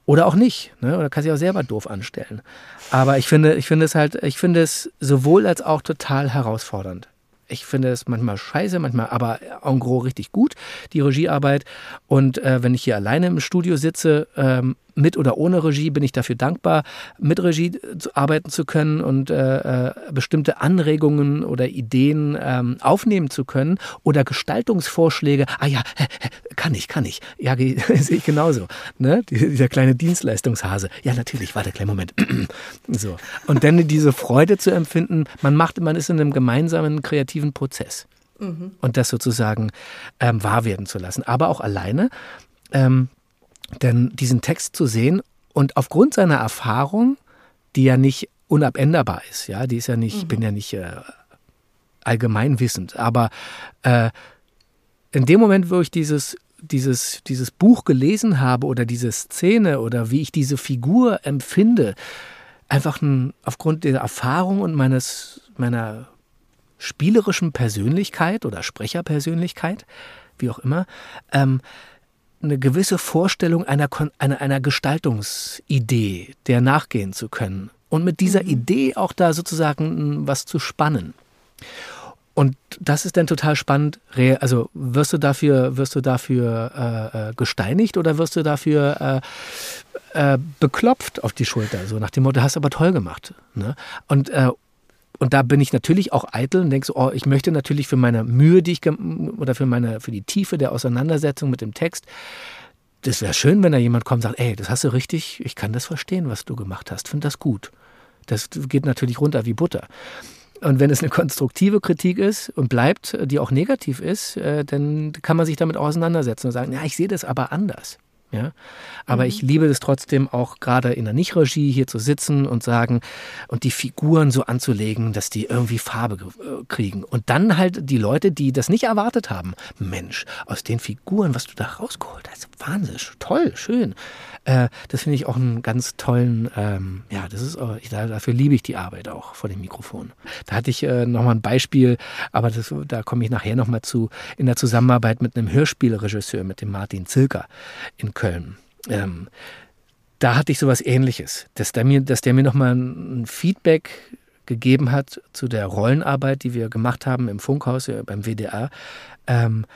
oder auch nicht, ne? oder kannst dich auch selber doof anstellen. Aber ich finde, ich finde es halt, ich finde es sowohl als auch total herausfordernd. Ich finde es manchmal scheiße, manchmal aber en gros richtig gut, die Regiearbeit. Und äh, wenn ich hier alleine im Studio sitze, ähm, mit oder ohne Regie bin ich dafür dankbar, mit Regie arbeiten zu können und äh, äh, bestimmte Anregungen oder Ideen ähm, aufnehmen zu können oder Gestaltungsvorschläge. Ah ja, kann ich, kann ich. Ja, (laughs) sehe ich genauso. Ne? Dieser kleine Dienstleistungshase. Ja, natürlich, warte, kleinen Moment. (clears throat) so. Und dann diese Freude zu empfinden, man macht, man ist in einem gemeinsamen kreativen Prozess. Mhm. Und das sozusagen ähm, wahr werden zu lassen. Aber auch alleine. Ähm, denn diesen Text zu sehen und aufgrund seiner Erfahrung, die ja nicht unabänderbar ist, ja, die ist ja nicht, mhm. ich bin ja nicht äh, allgemeinwissend, aber äh, in dem Moment, wo ich dieses, dieses, dieses Buch gelesen habe oder diese Szene oder wie ich diese Figur empfinde, einfach ein, aufgrund der Erfahrung und meines, meiner spielerischen Persönlichkeit oder Sprecherpersönlichkeit, wie auch immer, ähm, eine gewisse Vorstellung einer, einer, einer Gestaltungsidee, der nachgehen zu können. Und mit dieser mhm. Idee auch da sozusagen hm, was zu spannen. Und das ist dann total spannend. Also wirst du dafür, wirst du dafür äh, äh, gesteinigt oder wirst du dafür äh, äh, beklopft auf die Schulter? So nach dem Motto, hast aber toll gemacht. Ne? Und, äh, und da bin ich natürlich auch eitel und denke so, oh, ich möchte natürlich für meine Mühe, die ich oder für meine, für die Tiefe der Auseinandersetzung mit dem Text, das wäre schön, wenn da jemand kommt und sagt, ey, das hast du richtig, ich kann das verstehen, was du gemacht hast, finde das gut. Das geht natürlich runter wie Butter. Und wenn es eine konstruktive Kritik ist und bleibt, die auch negativ ist, äh, dann kann man sich damit auseinandersetzen und sagen, ja, ich sehe das aber anders. Ja? Aber mhm. ich liebe es trotzdem auch gerade in der Nicht-Regie hier zu sitzen und sagen und die Figuren so anzulegen, dass die irgendwie Farbe äh, kriegen. Und dann halt die Leute, die das nicht erwartet haben. Mensch, aus den Figuren, was du da rausgeholt hast, Wahnsinn, toll, schön. Äh, das finde ich auch einen ganz tollen, ähm, ja, das ist, ich, dafür liebe ich die Arbeit auch vor dem Mikrofon. Da hatte ich äh, nochmal ein Beispiel, aber das, da komme ich nachher nochmal zu, in der Zusammenarbeit mit einem Hörspielregisseur, mit dem Martin Zilker in Köln. Ähm, da hatte ich sowas ähnliches, dass der mir, dass der mir nochmal ein Feedback gegeben hat zu der Rollenarbeit, die wir gemacht haben im Funkhaus, beim WDR. Ähm,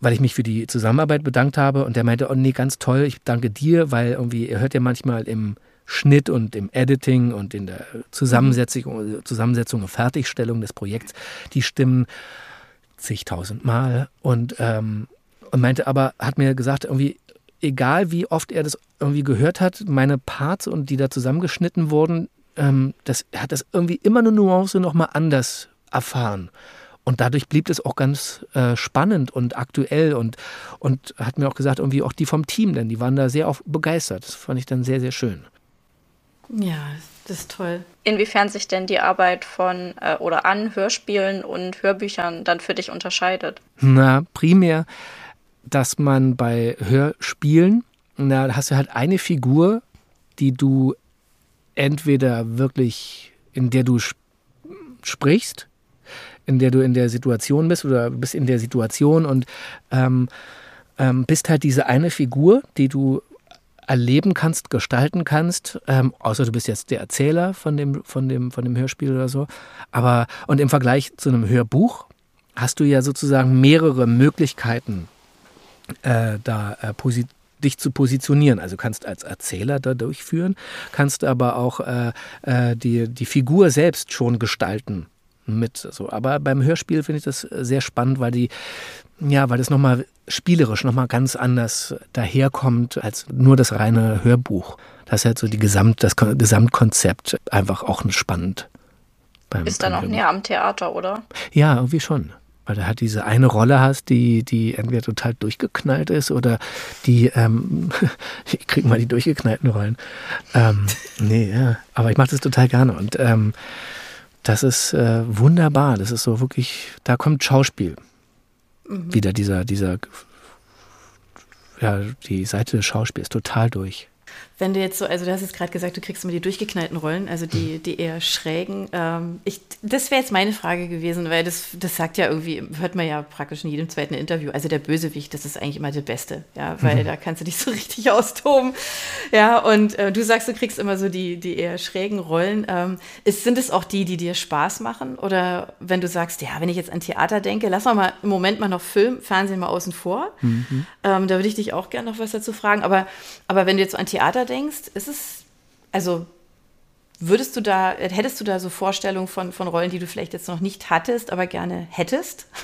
weil ich mich für die Zusammenarbeit bedankt habe und der meinte, oh nee, ganz toll, ich danke dir, weil irgendwie, ihr hört ja manchmal im Schnitt und im Editing und in der Zusammensetzung, Zusammensetzung und Fertigstellung des Projekts die Stimmen zigtausend Mal und, ähm, und meinte aber, hat mir gesagt, irgendwie, egal wie oft er das irgendwie gehört hat, meine Parts und die da zusammengeschnitten wurden, ähm, das, er hat das irgendwie immer eine Nuance nochmal anders erfahren. Und dadurch blieb es auch ganz äh, spannend und aktuell und, und hat mir auch gesagt, irgendwie auch die vom Team, denn die waren da sehr auch begeistert. Das fand ich dann sehr, sehr schön.
Ja, das ist toll.
Inwiefern sich denn die Arbeit von äh, oder an Hörspielen und Hörbüchern dann für dich unterscheidet?
Na, primär, dass man bei Hörspielen, na, hast du halt eine Figur, die du entweder wirklich, in der du sp sprichst, in der du in der Situation bist oder bist in der Situation und ähm, ähm, bist halt diese eine Figur, die du erleben kannst, gestalten kannst, ähm, außer du bist jetzt der Erzähler von dem, von, dem, von dem Hörspiel oder so. Aber und im Vergleich zu einem Hörbuch hast du ja sozusagen mehrere Möglichkeiten, äh, da äh, positiv dich zu positionieren. Also kannst als Erzähler da durchführen, kannst aber auch äh, äh, die, die Figur selbst schon gestalten mit. So. Aber beim Hörspiel finde ich das sehr spannend, weil die, ja, weil das nochmal spielerisch nochmal ganz anders daherkommt als nur das reine Hörbuch. Das ist halt so die Gesamt, das Gesamtkonzept einfach auch spannend.
Beim, ist dann auch näher am Theater, oder?
Ja, irgendwie schon weil du halt diese eine Rolle hast, die, die entweder total durchgeknallt ist oder die, ähm, (laughs) ich krieg mal die durchgeknallten Rollen. Ähm, (laughs) nee, ja, aber ich mache das total gerne und ähm, das ist äh, wunderbar. Das ist so wirklich, da kommt Schauspiel. Mhm. Wieder dieser, dieser, ja, die Seite des Schauspiels total durch.
Wenn du jetzt so, also du hast jetzt gerade gesagt, du kriegst immer die durchgeknallten Rollen, also die, die eher schrägen. Ähm, ich, das wäre jetzt meine Frage gewesen, weil das, das sagt ja irgendwie, hört man ja praktisch in jedem zweiten Interview. Also der Bösewicht, das ist eigentlich immer der Beste, ja, weil mhm. da kannst du dich so (laughs) richtig austoben. Ja, und äh, du sagst, du kriegst immer so die, die eher schrägen Rollen. Ähm, ist, sind es auch die, die dir Spaß machen? Oder wenn du sagst, ja, wenn ich jetzt an Theater denke, lass mal, mal im Moment mal noch Film, Fernsehen mal außen vor. Mhm. Ähm, da würde ich dich auch gerne noch was dazu fragen. Aber, aber wenn du jetzt so an Theater denkst, ist es, also würdest du da, hättest du da so Vorstellungen von, von Rollen, die du vielleicht jetzt noch nicht hattest, aber gerne hättest? (laughs)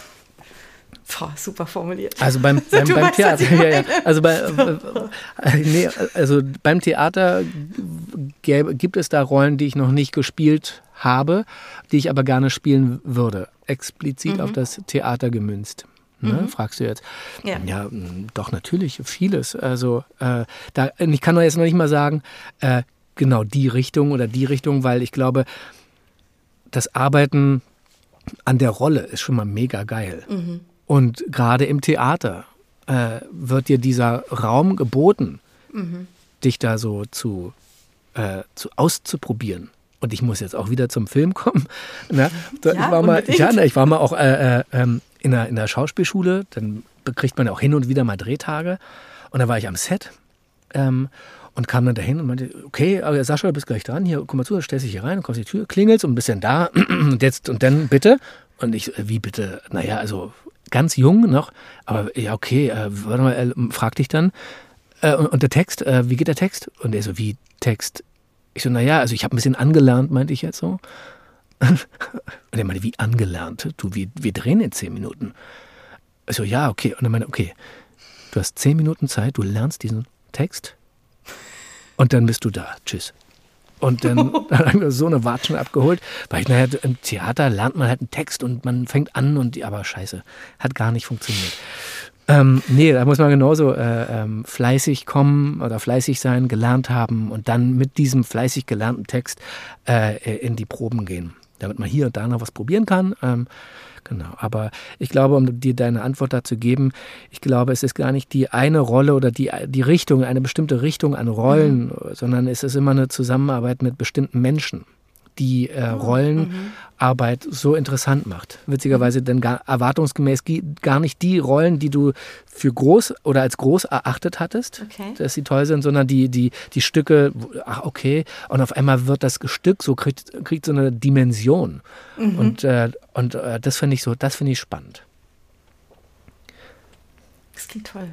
Boah, super formuliert.
Also beim, (laughs) beim, beim Theater, ja, ja. Also, bei, äh, nee, also beim Theater gäbe, gibt es da Rollen, die ich noch nicht gespielt habe, die ich aber gerne spielen würde. Explizit mhm. auf das Theater gemünzt. Ne, mhm. Fragst du jetzt? Ja. ja, doch natürlich vieles. Also äh, da, ich kann doch jetzt noch nicht mal sagen, äh, genau die Richtung oder die Richtung, weil ich glaube, das Arbeiten an der Rolle ist schon mal mega geil. Mhm. Und gerade im Theater äh, wird dir dieser Raum geboten, mhm. dich da so zu, äh, zu auszuprobieren. Und ich muss jetzt auch wieder zum Film kommen. (laughs) Na, ja, ich, war mal, ja, ich war mal auch äh, äh ähm, in der, in der Schauspielschule, dann kriegt man auch hin und wieder mal Drehtage. Und da war ich am Set ähm, und kam dann dahin und meinte, okay, aber Sascha, du bist gleich dran, hier, komm mal zu, stellst dich hier rein, kommst die Tür, klingelst und bist dann da (clears throat) und jetzt und dann bitte. Und ich, äh, wie bitte? Naja, also ganz jung noch, aber ja, okay, äh, warte mal, äh, frag dich dann. Äh, und, und, der Text, äh, wie geht der Text? Und er so, wie Text? Ich so, naja, also ich habe ein bisschen angelernt, meinte ich jetzt so. Und er meinte, wie angelernt? Du, wir, wir drehen in zehn Minuten. Ich so, ja, okay. Und er meinte, okay, du hast zehn Minuten Zeit, du lernst diesen Text und dann bist du da. Tschüss. Und dann, dann haben wir so eine Watschen abgeholt, weil ich naja, im Theater lernt man halt einen Text und man fängt an und aber scheiße, hat gar nicht funktioniert. Ähm, nee, da muss man genauso äh, ähm, fleißig kommen oder fleißig sein, gelernt haben und dann mit diesem fleißig gelernten Text äh, in die Proben gehen damit man hier und da noch was probieren kann. Ähm, genau. Aber ich glaube, um dir deine Antwort dazu geben, ich glaube, es ist gar nicht die eine Rolle oder die, die Richtung, eine bestimmte Richtung an Rollen, mhm. sondern es ist immer eine Zusammenarbeit mit bestimmten Menschen die äh, oh, Rollenarbeit mhm. so interessant macht. Witzigerweise denn gar, erwartungsgemäß gar nicht die Rollen, die du für groß oder als groß erachtet hattest, okay. dass sie toll sind, sondern die, die, die Stücke, ach okay, und auf einmal wird das Stück so, kriegt, kriegt so eine Dimension. Mhm. Und, äh, und äh, das finde ich so, das finde ich spannend.
Das klingt toll.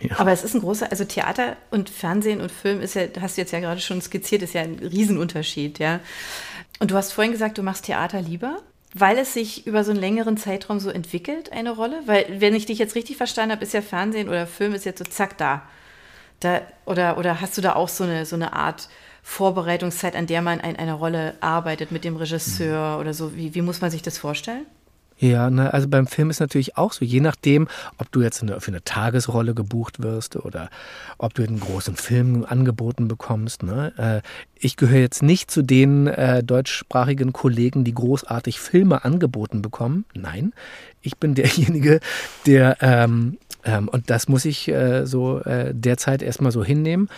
Ja. Aber es ist ein großer, also Theater und Fernsehen und Film ist ja, hast du jetzt ja gerade schon skizziert, ist ja ein Riesenunterschied, ja. Und du hast vorhin gesagt, du machst Theater lieber. weil es sich über so einen längeren Zeitraum so entwickelt, eine Rolle? Weil, wenn ich dich jetzt richtig verstanden habe, ist ja Fernsehen oder Film ist jetzt so zack da. da oder, oder hast du da auch so eine, so eine Art Vorbereitungszeit, an der man in einer Rolle arbeitet mit dem Regisseur mhm. oder so? Wie, wie muss man sich das vorstellen?
Ja, na, also beim Film ist natürlich auch so, je nachdem, ob du jetzt eine, für eine Tagesrolle gebucht wirst oder ob du einen großen Film angeboten bekommst. Ne? Äh, ich gehöre jetzt nicht zu den äh, deutschsprachigen Kollegen, die großartig Filme angeboten bekommen. Nein, ich bin derjenige, der, ähm, ähm, und das muss ich äh, so äh, derzeit erstmal so hinnehmen.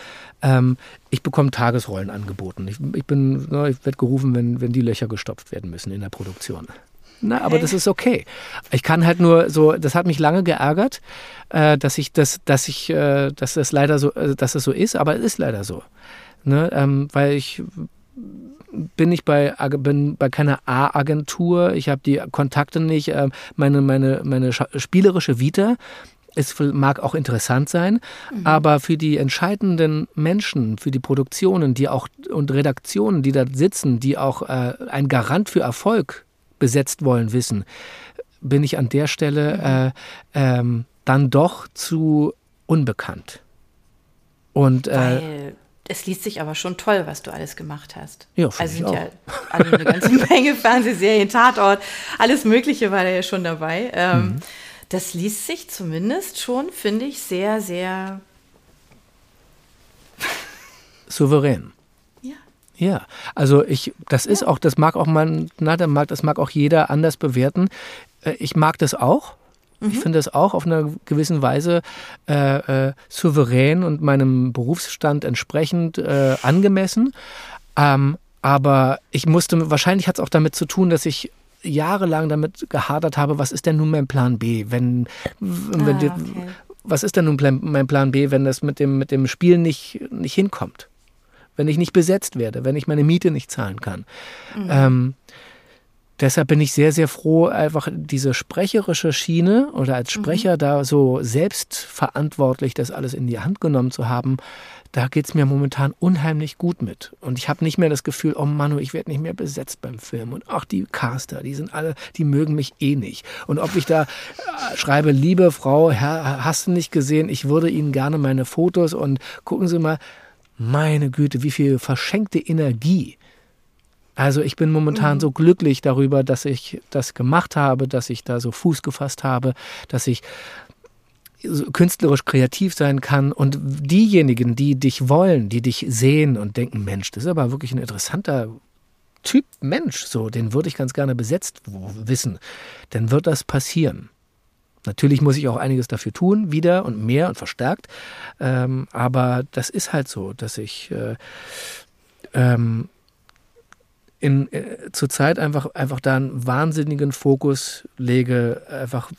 Ähm, ich bekomme Tagesrollen angeboten. Ich, ich bin, ne, ich werde gerufen, wenn, wenn die Löcher gestopft werden müssen in der Produktion. Na, aber das ist okay. Ich kann halt nur so, das hat mich lange geärgert, äh, dass ich das, dass ich, äh, dass das leider so, äh, dass es so ist, aber es ist leider so. Ne? Ähm, weil ich bin nicht bei, bin bei keiner A-Agentur, ich habe die Kontakte nicht, äh, meine, meine, meine spielerische Vita es mag auch interessant sein, mhm. aber für die entscheidenden Menschen, für die Produktionen, die auch und Redaktionen, die da sitzen, die auch äh, ein Garant für Erfolg besetzt wollen wissen, bin ich an der Stelle mhm. äh, ähm, dann doch zu unbekannt. Und, äh,
Weil es liest sich aber schon toll, was du alles gemacht hast.
Ja,
also sind
auch.
ja alle eine (laughs) ganze Menge Fernsehserien, Tatort, alles Mögliche war da ja schon dabei. Ähm, mhm. Das liest sich zumindest schon, finde ich, sehr, sehr
souverän. Ja, also ich, das ist auch, das mag auch man, na, das mag, das mag auch jeder anders bewerten. Äh, ich mag das auch. Mhm. Ich finde das auch auf einer gewissen Weise äh, äh, souverän und meinem Berufsstand entsprechend äh, angemessen. Ähm, aber ich musste, wahrscheinlich hat es auch damit zu tun, dass ich jahrelang damit gehadert habe, was ist denn nun mein Plan B, wenn, wenn ah, okay. was ist denn nun mein Plan B, wenn das mit dem, mit dem Spiel nicht, nicht hinkommt? Wenn ich nicht besetzt werde, wenn ich meine Miete nicht zahlen kann. Mhm. Ähm, deshalb bin ich sehr, sehr froh, einfach diese sprecherische Schiene oder als mhm. Sprecher mhm. da so selbstverantwortlich das alles in die Hand genommen zu haben. Da geht es mir momentan unheimlich gut mit. Und ich habe nicht mehr das Gefühl, oh Manu, ich werde nicht mehr besetzt beim Film. Und auch die Caster, die sind alle, die mögen mich eh nicht. Und ob ich da äh, schreibe, liebe Frau, Herr, hast du nicht gesehen, ich würde Ihnen gerne meine Fotos und gucken Sie mal, meine Güte, wie viel verschenkte Energie. Also ich bin momentan mhm. so glücklich darüber, dass ich das gemacht habe, dass ich da so Fuß gefasst habe, dass ich künstlerisch kreativ sein kann und diejenigen, die dich wollen, die dich sehen und denken, Mensch, das ist aber wirklich ein interessanter Typ Mensch, so, den würde ich ganz gerne besetzt wissen, dann wird das passieren. Natürlich muss ich auch einiges dafür tun, wieder und mehr und verstärkt. Ähm, aber das ist halt so, dass ich äh, ähm, in, äh, zurzeit einfach, einfach da einen wahnsinnigen Fokus lege, einfach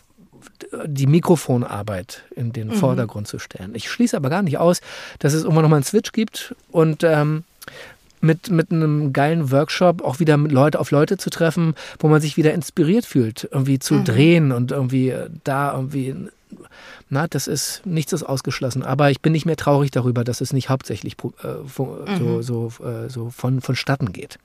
die Mikrofonarbeit in den mhm. Vordergrund zu stellen. Ich schließe aber gar nicht aus, dass es immer noch mal einen Switch gibt und ähm, mit, mit einem geilen Workshop auch wieder mit Leute auf Leute zu treffen, wo man sich wieder inspiriert fühlt, irgendwie zu mhm. drehen und irgendwie äh, da irgendwie. Na, das ist, nichts ist ausgeschlossen. Aber ich bin nicht mehr traurig darüber, dass es nicht hauptsächlich äh, mhm. so, so, äh, so von, vonstatten geht.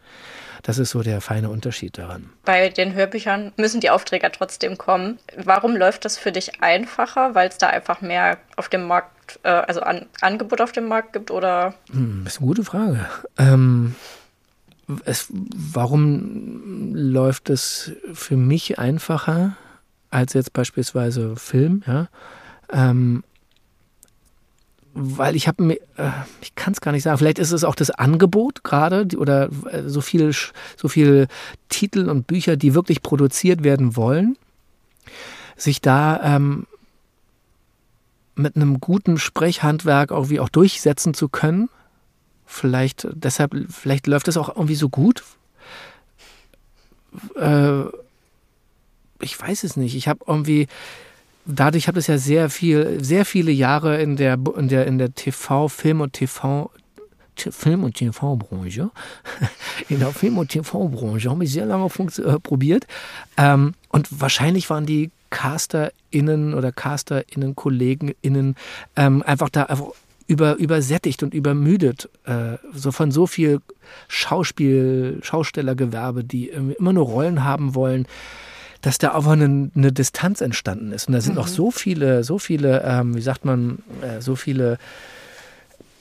Das ist so der feine Unterschied daran.
Bei den Hörbüchern müssen die Aufträge trotzdem kommen. Warum läuft das für dich einfacher? Weil es da einfach mehr auf dem Markt, äh, also an, Angebot auf dem Markt gibt oder?
Hm, das ist eine gute Frage. Ähm, es, warum läuft es für mich einfacher als jetzt beispielsweise Film? Ja? Ähm, weil ich habe mir, äh, ich kann es gar nicht sagen, vielleicht ist es auch das Angebot gerade oder äh, so viel, so viel Titel und Bücher, die wirklich produziert werden wollen, sich da ähm, mit einem guten Sprechhandwerk irgendwie auch durchsetzen zu können. Vielleicht deshalb, vielleicht läuft es auch irgendwie so gut. Äh, ich weiß es nicht. Ich habe irgendwie dadurch habe ich ja sehr viel, sehr viele Jahre in der, in der, in der TV, Film und TV, Film- und TV-Branche, (laughs) in der Film- und TV-Branche habe ich sehr lange äh, probiert. Ähm, und wahrscheinlich waren die CasterInnen oder CasterInnen, KollegenInnen ähm, einfach da einfach über, übersättigt und übermüdet, äh, so von so viel Schauspiel, Schaustellergewerbe, die immer nur Rollen haben wollen, dass da einfach eine, eine Distanz entstanden ist. Und da sind mhm. noch so viele, so viele, ähm, wie sagt man, äh, so viele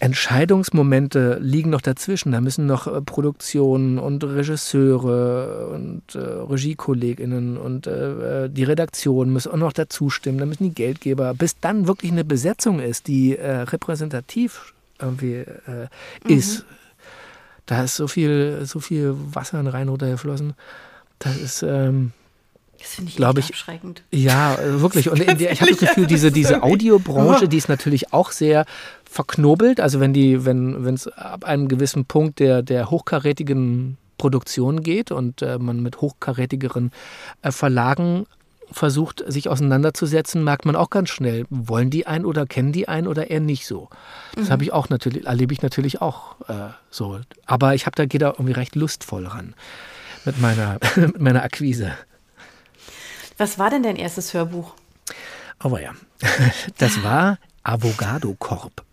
Entscheidungsmomente liegen noch dazwischen. Da müssen noch äh, Produktionen und Regisseure und äh, Regiekolleginnen und äh, äh, die Redaktion müssen auch noch dazu stimmen. Da müssen die Geldgeber, bis dann wirklich eine Besetzung ist, die äh, repräsentativ irgendwie äh, mhm. ist. Da ist so viel, so viel Wasser in Rhein runtergeflossen. Das ist ähm,
das finde ich glaube ich abschreckend.
Ja, wirklich. Und (laughs) der, ich habe das Gefühl, diese, diese Audiobranche, die ist natürlich auch sehr verknobelt. Also wenn die, wenn es ab einem gewissen Punkt der, der hochkarätigen Produktion geht und äh, man mit hochkarätigeren äh, Verlagen versucht, sich auseinanderzusetzen, merkt man auch ganz schnell, wollen die ein oder kennen die ein oder eher nicht so. Das mhm. habe ich auch natürlich, erlebe ich natürlich auch äh, so. Aber ich habe da geht da irgendwie recht lustvoll ran mit meiner, (laughs) mit meiner Akquise.
Was war denn dein erstes Hörbuch?
Aber ja, (laughs) das war Avogado Korb.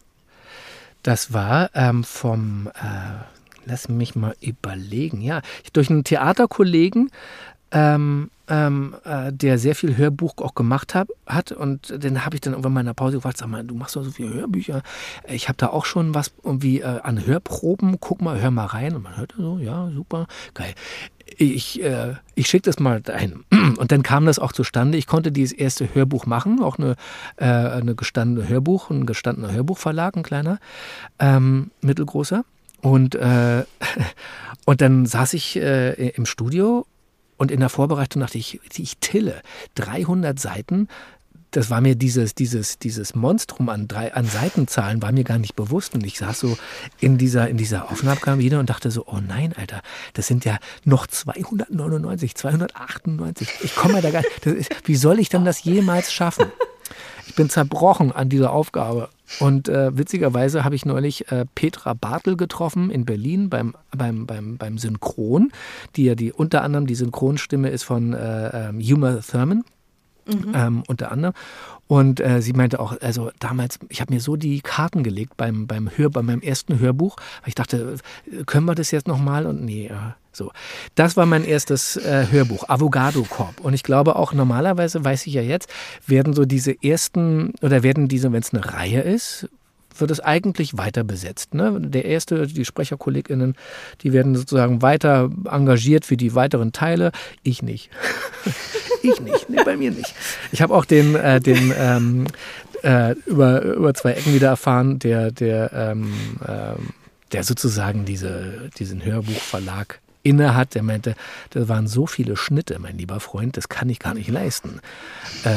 Das war ähm, vom, äh, lass mich mal überlegen, ja, durch einen Theaterkollegen, ähm, ähm, äh, der sehr viel Hörbuch auch gemacht hab, hat. Und den habe ich dann irgendwann mal in der Pause gefragt, sag mal, du machst doch so viele Hörbücher. Ich habe da auch schon was irgendwie äh, an Hörproben. Guck mal, hör mal rein. Und man hört so, ja, super, geil ich, äh, ich schicke das mal ein. (clears throat) Und dann kam das auch zustande. Ich konnte dieses erste Hörbuch machen, auch eine, äh, eine gestandene Hörbuch, ein gestandener Hörbuchverlag, ein kleiner, ähm, mittelgroßer. Und, äh, (laughs) und dann saß ich äh, im Studio und in der Vorbereitung dachte ich, ich tille 300 Seiten das war mir dieses, dieses, dieses Monstrum an drei, an Seitenzahlen war mir gar nicht bewusst. Und ich saß so in dieser, in dieser Aufnahmekabine und dachte so, oh nein, Alter, das sind ja noch 299, 298. Ich komme da gar nicht. wie soll ich denn das jemals schaffen? Ich bin zerbrochen an dieser Aufgabe. Und äh, witzigerweise habe ich neulich äh, Petra Bartel getroffen in Berlin beim, beim, beim, beim Synchron, die ja die unter anderem die Synchronstimme ist von äh, ähm, Huma Thurman. Mhm. Ähm, unter anderem. Und äh, sie meinte auch, also damals, ich habe mir so die Karten gelegt beim, beim Hör, bei meinem ersten Hörbuch, ich dachte, können wir das jetzt nochmal? Und nee, äh, so. Das war mein erstes äh, Hörbuch, Avogado Corp. Und ich glaube auch normalerweise, weiß ich ja jetzt, werden so diese ersten, oder werden diese, wenn es eine Reihe ist, wird es eigentlich weiter besetzt. Ne? Der erste, die SprecherkollegInnen, die werden sozusagen weiter engagiert für die weiteren Teile. Ich nicht. (laughs) ich nicht. Nee, bei mir nicht. Ich habe auch den, äh, den ähm, äh, über, über zwei Ecken wieder erfahren, der, der, ähm, ähm, der sozusagen diese, diesen Hörbuchverlag inne hat, der meinte, da waren so viele Schnitte, mein lieber Freund, das kann ich gar nicht leisten. Äh,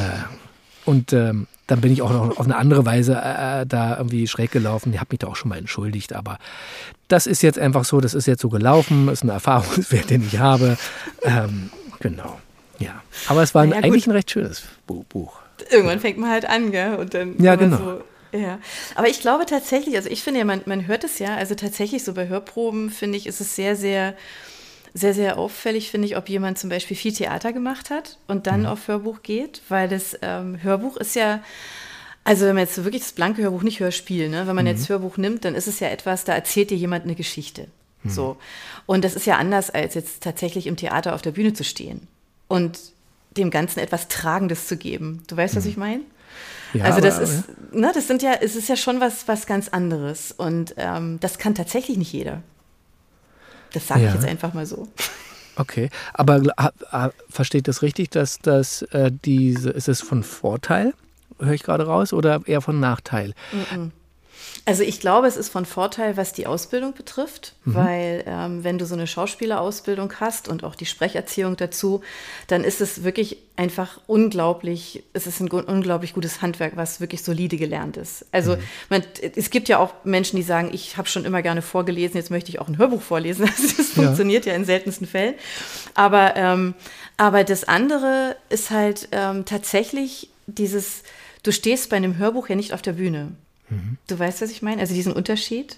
und ähm, dann bin ich auch noch auf eine andere Weise äh, da irgendwie schräg gelaufen. Ich habe mich da auch schon mal entschuldigt, aber das ist jetzt einfach so, das ist jetzt so gelaufen, ist ein Erfahrungswert, (laughs) den ich habe. Ähm, genau, ja. Aber es war naja, eigentlich ein recht schönes Buch.
Irgendwann fängt man halt an, gell? Und dann
ja, genau.
So ja, aber ich glaube tatsächlich, also ich finde ja, man, man hört es ja, also tatsächlich so bei Hörproben, finde ich, ist es sehr, sehr sehr, sehr auffällig, finde ich, ob jemand zum Beispiel viel Theater gemacht hat und dann mhm. auf Hörbuch geht, weil das ähm, Hörbuch ist ja, also wenn man jetzt wirklich das blanke Hörbuch, nicht Hörspiel, ne? wenn man mhm. jetzt Hörbuch nimmt, dann ist es ja etwas, da erzählt dir jemand eine Geschichte. Mhm. So. Und das ist ja anders, als jetzt tatsächlich im Theater auf der Bühne zu stehen und dem Ganzen etwas Tragendes zu geben. Du weißt, was mhm. ich meine? Ja, also das aber, ist, ne, das sind ja, es ist ja schon was, was ganz anderes. Und ähm, das kann tatsächlich nicht jeder. Das sage ja. ich jetzt einfach mal so.
Okay, aber versteht das richtig, dass das äh, diese, ist es von Vorteil, höre ich gerade raus, oder eher von Nachteil? Mm -mm.
Also ich glaube, es ist von Vorteil, was die Ausbildung betrifft, mhm. weil ähm, wenn du so eine Schauspielerausbildung hast und auch die Sprecherziehung dazu, dann ist es wirklich einfach unglaublich, es ist ein unglaublich gutes Handwerk, was wirklich solide gelernt ist. Also mhm. man, es gibt ja auch Menschen, die sagen, ich habe schon immer gerne vorgelesen, jetzt möchte ich auch ein Hörbuch vorlesen. Also (laughs) das funktioniert ja. ja in seltensten Fällen. Aber, ähm, aber das andere ist halt ähm, tatsächlich dieses, du stehst bei einem Hörbuch ja nicht auf der Bühne. Mhm. Du weißt, was ich meine? Also diesen Unterschied.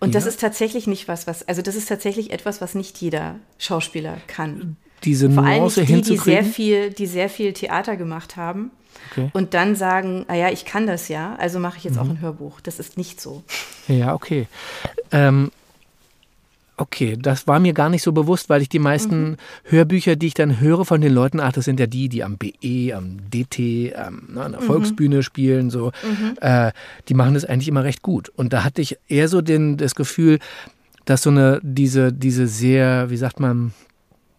Und ja. das ist tatsächlich nicht was, was, also das ist tatsächlich etwas, was nicht jeder Schauspieler kann.
diese
Vor allem nicht die, die sehr viel, die sehr viel Theater gemacht haben
Okay.
und dann sagen, naja, ich kann das ja, also mache ich jetzt
Mhm.
auch ein Hörbuch. Das ist nicht so.
Ja, okay. Ähm, okay, das war mir gar nicht so bewusst, weil ich die meisten Hörbücher, die ich dann höre von den Leuten, ach, das sind ja die, die am BE, am DT, ähm, ne, an der Volksbühne spielen, so, äh, die machen das eigentlich immer recht gut. Und da hatte ich eher so den, das Gefühl, dass so eine, diese, diese sehr, wie sagt man,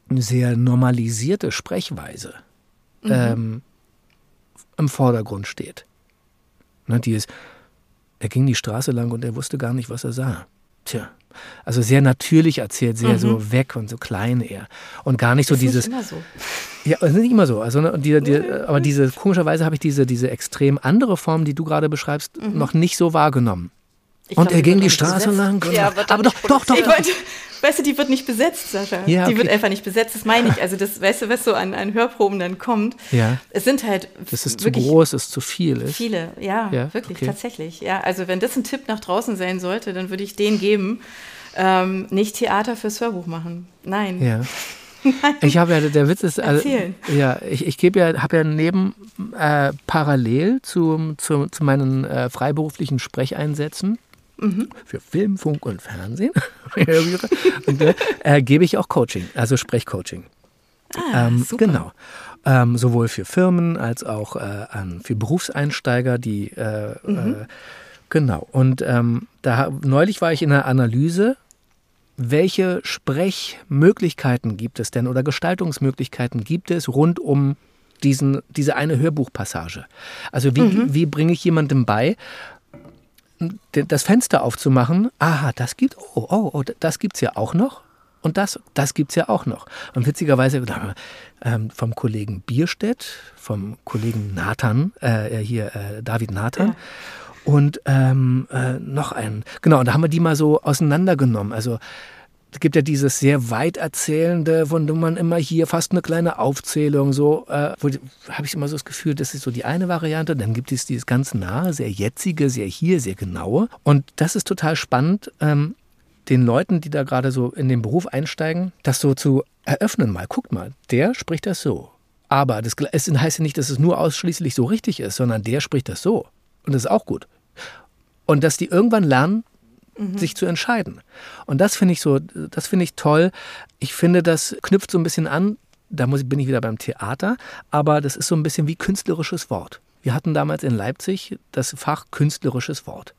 sehr normalisierte Sprechweise ähm, im Vordergrund steht. Ne, die ist, er ging die Straße lang und er wusste gar nicht, was er sah. Tja. Also sehr natürlich erzählt, sehr so weg und so klein eher. Und gar nicht so
ist
dieses.
nicht immer so.
Ja, es ist nicht immer so. Also, ne, die, die, aber diese, komischerweise habe ich diese, diese extrem andere Form, die du gerade beschreibst, noch nicht so wahrgenommen.
Ich
und
glaub,
er ging die Straße
besetzt.
lang. und-
Ja,
aber doch, doch, doch, doch.
weißt du, die wird nicht besetzt, Sascha.
Ja,
Die wird
okay.
einfach nicht besetzt, das meine ich. Also das, weißt du, was so an, an Hörproben dann kommt.
Ja.
Es sind halt
Das ist zu groß, ist zu viel. Ist.
viele. Ja,
Ja,
wirklich,
okay.
tatsächlich. Ja, also wenn das ein Tipp nach draußen sein sollte, dann würde ich den geben. Ähm, nicht Theater fürs Hörbuch machen. Nein.
Ja. (laughs) Ich habe ja, der Witz ist, also,
Erzählen.
ja, ich, ich gebe ja, habe ja neben äh, parallel zu, zu, zu meinen äh, freiberuflichen Sprecheinsätzen
Mhm.
für Film, Funk und Fernsehen (laughs) und, äh, gebe ich auch Coaching, also Sprechcoaching.
Ah,
ähm. Genau. Ähm, sowohl für Firmen als auch äh, für Berufseinsteiger, die äh,
Mhm.
äh, genau. Und ähm, da neulich war ich in einer Analyse, welche Sprechmöglichkeiten gibt es denn oder Gestaltungsmöglichkeiten gibt es rund um diesen, diese eine Hörbuchpassage? Also wie,
Mhm.
wie bringe ich jemandem bei, das Fenster aufzumachen, aha, das gibt, oh, oh, oh, das gibt's ja auch noch. Und das, das gibt's ja auch noch. Und witzigerweise (laughs) ähm, vom Kollegen Bierstedt, vom Kollegen Nathan, äh, hier äh, David Nathan und ähm, äh, noch einen. Genau, und da haben wir die mal so auseinandergenommen. Also es gibt ja dieses sehr weit erzählende, von dem man immer hier fast eine kleine Aufzählung so, äh, habe ich immer so das Gefühl, das ist so die eine Variante. Dann gibt es dieses ganz nahe, sehr jetzige, sehr hier, sehr genaue. Und das ist total spannend, ähm, den Leuten, die da gerade so in den Beruf einsteigen, das so zu eröffnen mal. Guckt mal, der spricht das so. Aber das es heißt ja nicht, dass es nur ausschließlich so richtig ist, sondern der spricht das so. Und das ist auch gut. Und dass die irgendwann lernen, sich zu entscheiden. Und das finde ich so, das finde ich toll. Ich finde, das knüpft so ein bisschen an, da muss, bin ich wieder beim Theater, aber das ist so ein bisschen wie künstlerisches Wort. Wir hatten damals in Leipzig das Fach künstlerisches Wort.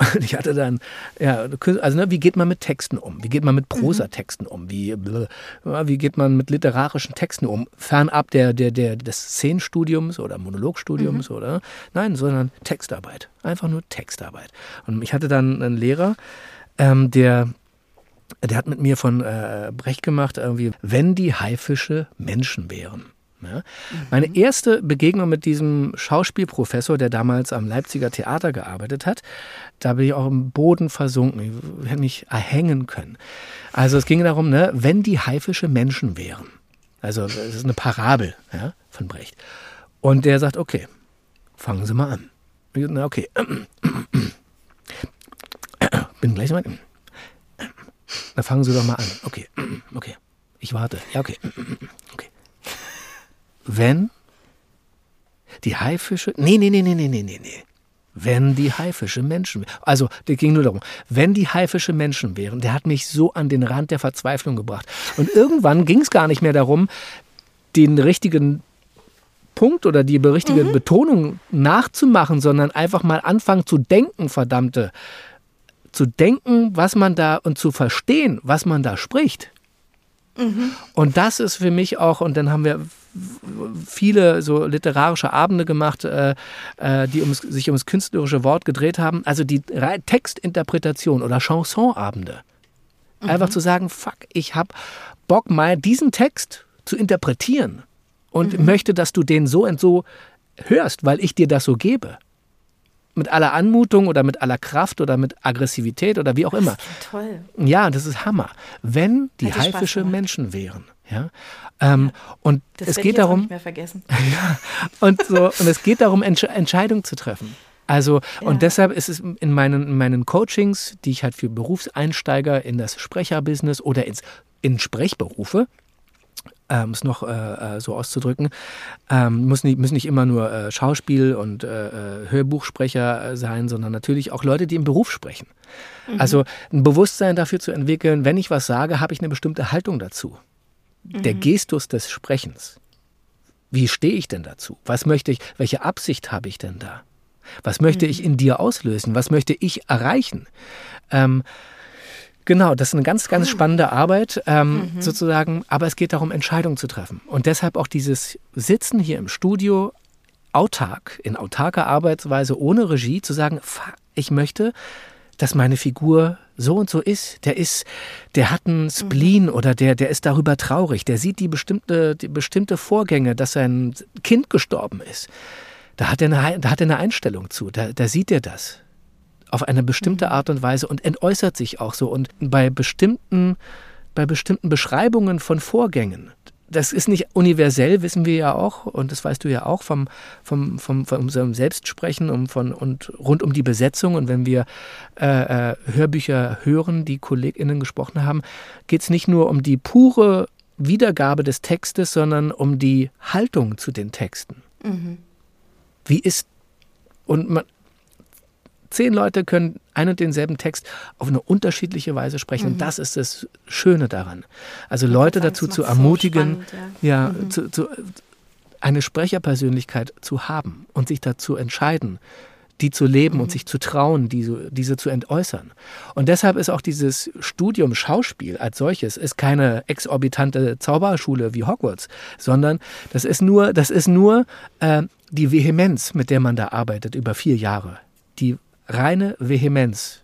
Und (laughs) ich hatte dann, ja, also ne, wie geht man mit Texten um? Wie geht man mit Prosatexten um? Wie, ja, wie geht man mit literarischen Texten um? Fernab der, der, der, des Szenenstudiums oder Monologstudiums oder, nein, sondern Textarbeit. Einfach nur Textarbeit. Und ich hatte dann einen Lehrer, ähm, der, der hat mit mir von äh, Brecht gemacht, irgendwie, wenn die Haifische Menschen wären. Ja. Meine erste Begegnung mit diesem Schauspielprofessor, der damals am Leipziger Theater gearbeitet hat, da bin ich auch im Boden versunken. Ich hätte mich erhängen können. Also es ging darum, ne, wenn die Haifische Menschen wären. Also das ist eine Parabel ja, von Brecht. Und der sagt, okay, fangen Sie mal an. Ich, na, okay. Bin gleich mal. Na, fangen Sie doch mal an. Okay, okay. Ich warte. Ja, okay. Okay wenn die Haifische. Nee, nee, nee, nee, nee, nee, nee, nee. Wenn die Haifische Menschen. Also, der ging nur darum, wenn die Haifische Menschen wären, der hat mich so an den Rand der Verzweiflung gebracht. Und irgendwann ging es gar nicht mehr darum, den richtigen Punkt oder die richtige mhm. Betonung nachzumachen, sondern einfach mal anfangen zu denken, verdammte. Zu denken, was man da und zu verstehen, was man da spricht. Mhm. Und das ist für mich auch, und dann haben wir viele so literarische Abende gemacht, äh, die ums, sich ums künstlerische Wort gedreht haben. Also die Textinterpretation oder Chansonabende. Mhm. Einfach zu sagen, fuck, ich habe Bock mal diesen Text zu interpretieren und mhm. möchte, dass du den so und so hörst, weil ich dir das so gebe. Mit aller Anmutung oder mit aller Kraft oder mit Aggressivität oder wie auch immer.
Das toll.
Ja, das ist Hammer. Wenn die haifische Menschen wären. Ja, ähm, und
das
es geht darum.
Nicht mehr vergessen. (laughs)
ja, und so und es geht darum, Entsch Entscheidungen zu treffen. Also ja. und deshalb ist es in meinen, in meinen Coachings, die ich halt für Berufseinsteiger in das Sprecherbusiness oder ins in Sprechberufe äh, um es noch äh, äh, so auszudrücken. Ähm, muss nicht, müssen nicht immer nur äh, Schauspiel- und äh, Hörbuchsprecher sein, sondern natürlich auch Leute, die im Beruf sprechen. Mhm. Also ein Bewusstsein dafür zu entwickeln, wenn ich was sage, habe ich eine bestimmte Haltung dazu. Mhm. Der Gestus des Sprechens. Wie stehe ich denn dazu? Was möchte ich, welche Absicht habe ich denn da? Was möchte mhm. ich in dir auslösen? Was möchte ich erreichen? Ähm, Genau, das ist eine ganz, ganz spannende Arbeit ähm, mhm. sozusagen, aber es geht darum, Entscheidungen zu treffen. Und deshalb auch dieses Sitzen hier im Studio autark, in autarker Arbeitsweise, ohne Regie, zu sagen, ich möchte, dass meine Figur so und so ist. Der ist, der hat einen Spleen mhm. oder der, der ist darüber traurig. Der sieht die bestimmte, die bestimmte Vorgänge, dass sein Kind gestorben ist. Da hat er eine, da hat er eine Einstellung zu. Da, da sieht er das auf eine bestimmte mhm. Art und Weise und entäußert sich auch so. Und bei bestimmten, bei bestimmten Beschreibungen von Vorgängen, das ist nicht universell, wissen wir ja auch, und das weißt du ja auch vom, vom, vom, von unserem Selbstsprechen und, von, und rund um die Besetzung. Und wenn wir äh, äh Hörbücher hören, die KollegInnen gesprochen haben, geht es nicht nur um die pure Wiedergabe des Textes, sondern um die Haltung zu den Texten. Mhm. Wie ist, und man, Zehn Leute können einen und denselben Text auf eine unterschiedliche Weise sprechen. Mhm. Und das ist das Schöne daran. Also Leute dazu zu ermutigen, so spannend, ja, ja mhm. zu, zu, eine Sprecherpersönlichkeit zu haben und sich dazu entscheiden, die zu leben mhm. und sich zu trauen, diese, diese zu entäußern. Und deshalb ist auch dieses Studium Schauspiel als solches ist keine exorbitante Zauberschule wie Hogwarts, sondern das ist nur, das ist nur äh, die Vehemenz, mit der man da arbeitet über vier Jahre. Die reine Vehemenz.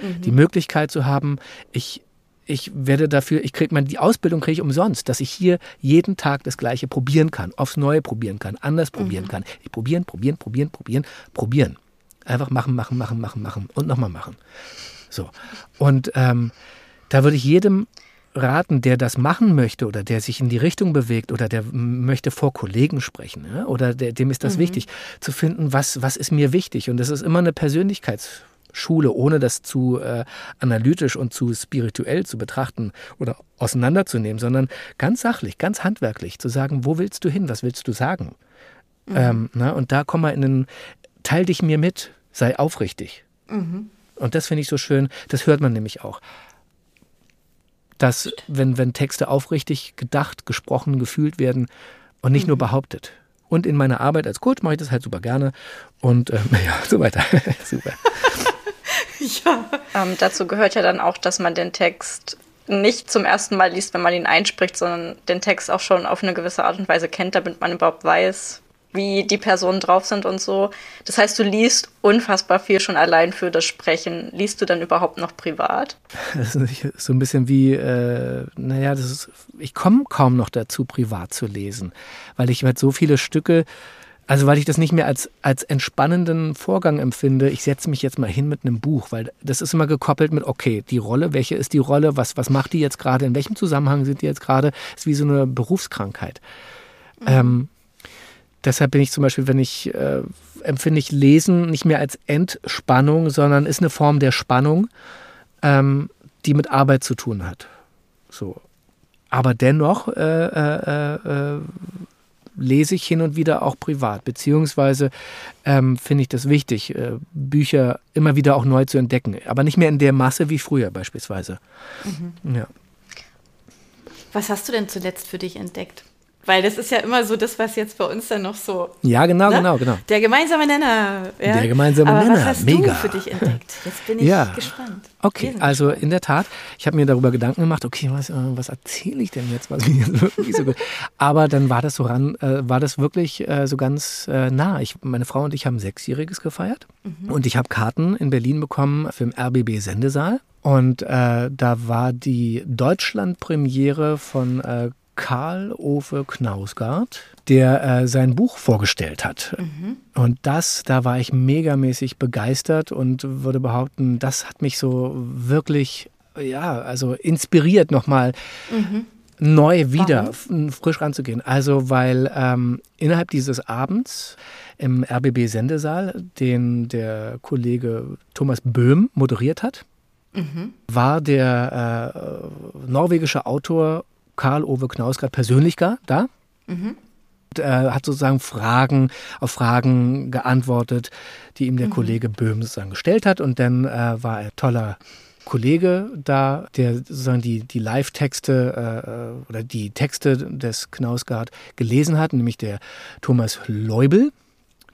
Mhm. Die Möglichkeit zu haben, ich, ich werde dafür, ich kriege meine, die Ausbildung kriege ich umsonst, dass ich hier jeden Tag das Gleiche probieren kann, aufs Neue probieren kann, anders probieren mhm. kann. Ich probieren, probieren, probieren, probieren, probieren. Einfach machen, machen, machen, machen, machen und nochmal machen. So. Und ähm, da würde ich jedem raten, der das machen möchte oder der sich in die Richtung bewegt oder der möchte vor Kollegen sprechen ja? oder der, dem ist das mhm. wichtig, zu finden, was, was ist mir wichtig. Und das ist immer eine Persönlichkeitsschule, ohne das zu äh, analytisch und zu spirituell zu betrachten oder auseinanderzunehmen, sondern ganz sachlich, ganz handwerklich zu sagen, wo willst du hin, was willst du sagen? Mhm. Ähm, na, und da komm mal in den, teil dich mir mit, sei aufrichtig. Mhm. Und das finde ich so schön, das hört man nämlich auch dass, wenn, wenn Texte aufrichtig gedacht, gesprochen, gefühlt werden und nicht mhm. nur behauptet. Und in meiner Arbeit als Coach mache ich das halt super gerne und ähm, (laughs) ja, so weiter. (laughs) super. (laughs)
ja. Ähm, dazu gehört ja dann auch, dass man den Text nicht zum ersten Mal liest, wenn man ihn einspricht, sondern den Text auch schon auf eine gewisse Art und Weise kennt, damit man überhaupt weiß, wie die Personen drauf sind und so. Das heißt, du liest unfassbar viel schon allein für das Sprechen. Liest du dann überhaupt noch privat? (laughs)
Das ist so ein bisschen wie, äh, naja, das ist, ich komme kaum noch dazu, privat zu lesen, weil ich halt so viele Stücke, also weil ich das nicht mehr als, als entspannenden Vorgang empfinde, ich setze mich jetzt mal hin mit einem Buch, weil das ist immer gekoppelt mit, okay, die Rolle, welche ist die Rolle, was, was macht die jetzt gerade, in welchem Zusammenhang sind die jetzt gerade, ist wie so eine Berufskrankheit. Mhm. Ähm, Deshalb bin ich zum Beispiel, wenn ich äh, empfinde ich Lesen nicht mehr als Entspannung, sondern ist eine Form der Spannung, ähm, die mit Arbeit zu tun hat. So. Aber dennoch äh, äh, äh, lese ich hin und wieder auch privat, beziehungsweise ähm, finde ich das wichtig, äh, Bücher immer wieder auch neu zu entdecken, aber nicht mehr in der Masse wie früher beispielsweise. Mhm. Ja.
Was hast du denn zuletzt für dich entdeckt? Weil das ist ja immer so das, was jetzt bei uns dann noch so.
Ja, genau, ne? genau, genau.
Der gemeinsame Nenner. Ja?
Der gemeinsame Aber Nenner. Was
hast
Mega.
du für dich entdeckt? Jetzt bin ich ja. gespannt.
Okay, also in der Tat, ich habe mir darüber Gedanken gemacht, okay, was, äh, was erzähle ich denn jetzt, was mir jetzt wirklich so gut. (laughs) Aber dann war das so ran, äh, war das wirklich äh, so ganz äh, nah. Ich, meine Frau und ich haben Sechsjähriges gefeiert mhm. und ich habe Karten in Berlin bekommen für den RBB Sendesaal. Und äh, da war die Deutschlandpremiere von äh, Karl Ove Knausgard, der äh, sein Buch vorgestellt hat. Mhm. Und das, da war ich megamäßig begeistert und würde behaupten, das hat mich so wirklich, ja, also inspiriert nochmal. Mhm. neu wieder Warum? frisch ranzugehen. Also weil ähm, innerhalb dieses Abends im RBB Sendesaal, den der Kollege Thomas Böhm moderiert hat, mhm. war der äh, norwegische Autor Karl-Ove Knausgard persönlich da. Mhm. Er hat sozusagen Fragen auf Fragen geantwortet, die ihm der mhm. Kollege Böhm sozusagen gestellt hat. Und dann äh, war er toller Kollege da, der sozusagen die, die Live-Texte äh, oder die Texte des Knausgard gelesen hat, nämlich der Thomas Leubel.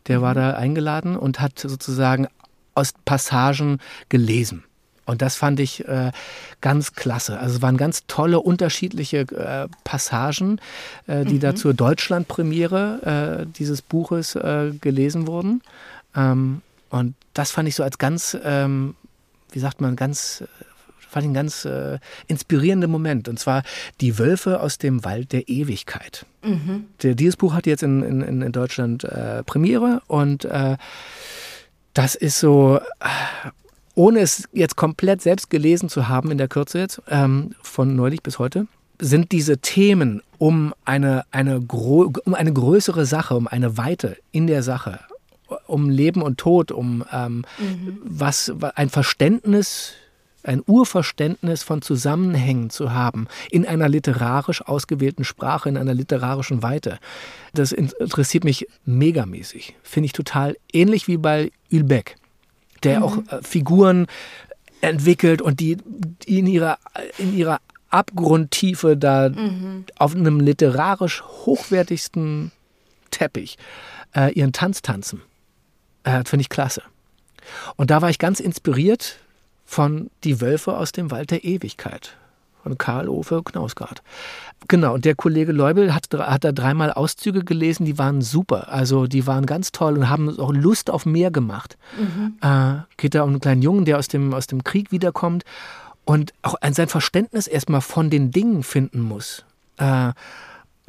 Der war mhm. da eingeladen und hat sozusagen aus Passagen gelesen. Und das fand ich äh, ganz klasse. Also es waren ganz tolle, unterschiedliche äh, Passagen, äh, die mhm. da zur Deutschlandpremiere äh, dieses Buches äh, gelesen wurden. Ähm, und das fand ich so als ganz, ähm, wie sagt man, ganz fand ich einen ganz äh, inspirierenden Moment. Und zwar Die Wölfe aus dem Wald der Ewigkeit. Mhm. Der, dieses Buch hat jetzt in, in, in Deutschland äh, Premiere und äh, das ist so ohne es jetzt komplett selbst gelesen zu haben in der Kürze jetzt, ähm, von neulich bis heute, sind diese Themen um eine, eine, um eine größere Sache, um eine Weite in der Sache, um Leben und Tod, um ähm, mhm. was ein Verständnis, ein Urverständnis von Zusammenhängen zu haben in einer literarisch ausgewählten Sprache, in einer literarischen Weite. Das interessiert mich megamäßig. Finde ich total ähnlich wie bei Ülbeck der mhm. auch äh, Figuren entwickelt und die, die in ihrer, in ihrer Abgrundtiefe da mhm. auf einem literarisch hochwertigsten Teppich äh, ihren Tanz tanzen. Äh, Finde ich klasse. Und da war ich ganz inspiriert von Die Wölfe aus dem Wald der Ewigkeit von Karl-Ove Knausgard. Genau, und der Kollege Leubel hat, hat da dreimal Auszüge gelesen, die waren super. Also die waren ganz toll und haben auch Lust auf mehr gemacht. Mhm. Äh, geht da um einen kleinen Jungen, der aus dem, aus dem Krieg wiederkommt und auch sein Verständnis erstmal von den Dingen finden muss. Äh,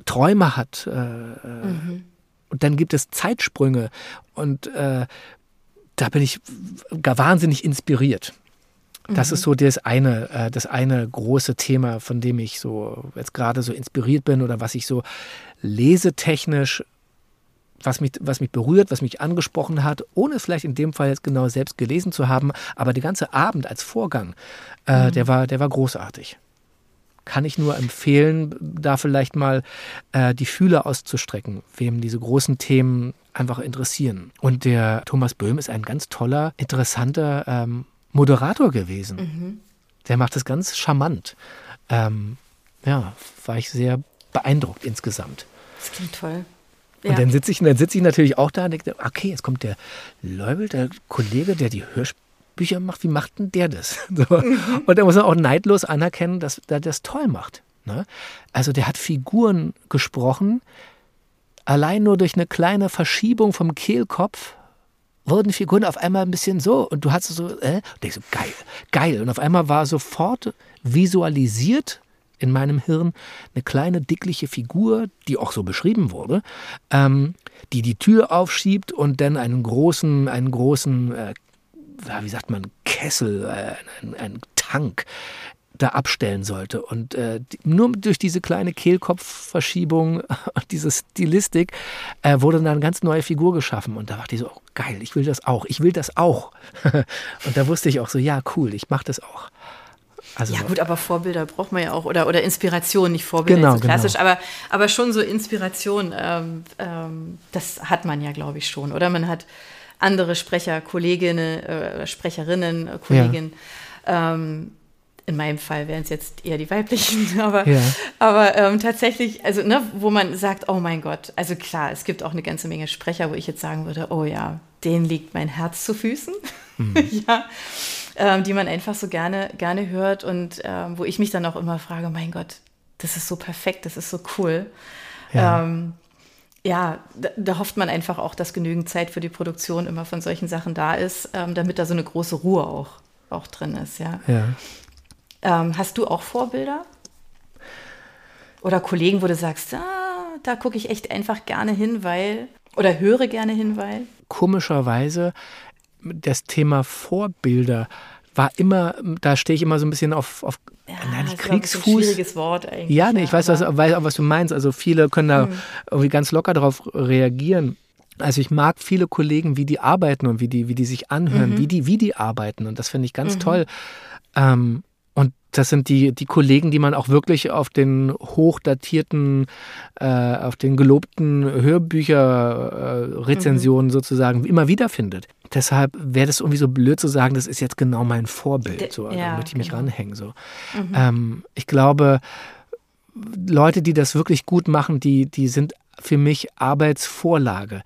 Träume hat. Äh, mhm. Und dann gibt es Zeitsprünge. Und äh, da bin ich gar wahnsinnig inspiriert. Das ist mhm. so das eine, äh, das eine große Thema, von dem ich so jetzt gerade so inspiriert bin oder was ich so lesetechnisch, was mich, was mich berührt, was mich angesprochen hat, ohne es vielleicht in dem Fall jetzt genau selbst gelesen zu haben, aber der ganze Abend als Vorgang, äh, mhm. der, war, der war großartig. Kann ich nur empfehlen, da vielleicht mal äh, die Fühler auszustrecken, wem diese großen Themen einfach interessieren. Und der Thomas Böhm ist ein ganz toller, interessanter ähm, Moderator gewesen. Mhm. Der macht das ganz charmant. Ähm, ja, war ich sehr beeindruckt insgesamt.
Das klingt toll.
Ja. Und dann sitze ich, sitz ich natürlich auch da und denke, okay, jetzt kommt der Leubel, der Kollege, der die Hörbücher macht. Wie macht denn der das? (laughs) So. Mhm. Und da muss man auch neidlos anerkennen, dass er das toll macht. Ne? Also der hat Figuren gesprochen, allein nur durch eine kleine Verschiebung vom Kehlkopf wurden Figuren auf einmal ein bisschen so und du hast so, äh, und ich so, geil, geil. Und auf einmal war sofort visualisiert in meinem Hirn eine kleine dickliche Figur, die auch so beschrieben wurde, ähm, die die Tür aufschiebt und dann einen großen, einen großen, äh, wie sagt man, Kessel, äh, einen, einen Tank da abstellen sollte. Und äh, nur durch diese kleine Kehlkopfverschiebung, (laughs) diese Stilistik, äh, wurde dann eine ganz neue Figur geschaffen. Und da dachte ich so, oh, geil, ich will das auch, ich will das auch. (laughs) und da wusste ich auch so, ja, cool, ich mache das auch.
Also ja gut, aber Vorbilder braucht man ja auch oder, oder Inspiration, nicht Vorbilder genau, so klassisch, genau. aber, aber schon so Inspiration, ähm, ähm, das hat man ja, glaube ich, schon. Oder man hat andere Sprecher, Kolleginnen, äh, Sprecherinnen, Kolleginnen, ja. ähm, in meinem Fall wären es jetzt eher die weiblichen, (laughs) aber, ja. aber ähm, tatsächlich, also ne, wo man sagt, oh mein Gott, also klar, es gibt auch eine ganze Menge Sprecher, wo ich jetzt sagen würde, oh ja, denen liegt mein Herz zu Füßen, mhm. (laughs) ja, ähm, die man einfach so gerne, gerne hört und ähm, wo ich mich dann auch immer frage, mein Gott, das ist so perfekt, das ist so cool. Ja. Ähm, ja, da, da, hofft man einfach auch, dass genügend Zeit für die Produktion immer von solchen Sachen da ist, ähm, damit da so eine große Ruhe auch, auch drin ist, ja.
ja.
Ähm, hast du auch Vorbilder? Oder Kollegen, wo du sagst, ah, da gucke ich echt einfach gerne hin, weil, oder höre gerne hin, weil?
Komischerweise, das Thema Vorbilder war immer, da stehe ich immer so ein bisschen auf, auf
ja, na, nicht Kriegsfuß. Ein schwieriges Wort eigentlich.
Ja, nee, ich weiß, was, weiß auch, was du meinst. Also viele können da hm. irgendwie ganz locker darauf reagieren. Also ich mag viele Kollegen, wie die arbeiten und wie die, wie die sich anhören, mhm. wie, die, wie die arbeiten. Und das finde ich ganz mhm. toll. Ähm, das sind die, die Kollegen, die man auch wirklich auf den hochdatierten, äh, auf den gelobten Hörbücher-Rezensionen äh, mhm. sozusagen immer wieder findet. Deshalb wäre das irgendwie so blöd zu sagen, das ist jetzt genau mein Vorbild. So, ja, da möchte ich mich genau. ranhängen. So. Mhm. Ähm, ich glaube, Leute, die das wirklich gut machen, die, die sind für mich Arbeitsvorlage.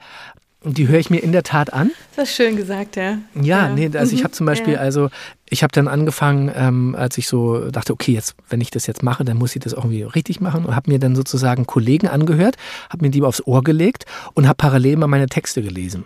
Und die höre ich mir in der Tat an.
Das ist schön gesagt, ja.
Ja, ja. nee, also ich mhm. habe zum Beispiel, ja. also ich habe dann angefangen, ähm, als ich so dachte, okay, jetzt, wenn ich das jetzt mache, dann muss ich das auch irgendwie richtig machen und habe mir dann sozusagen Kollegen angehört, habe mir die aufs Ohr gelegt und habe parallel mal meine Texte gelesen.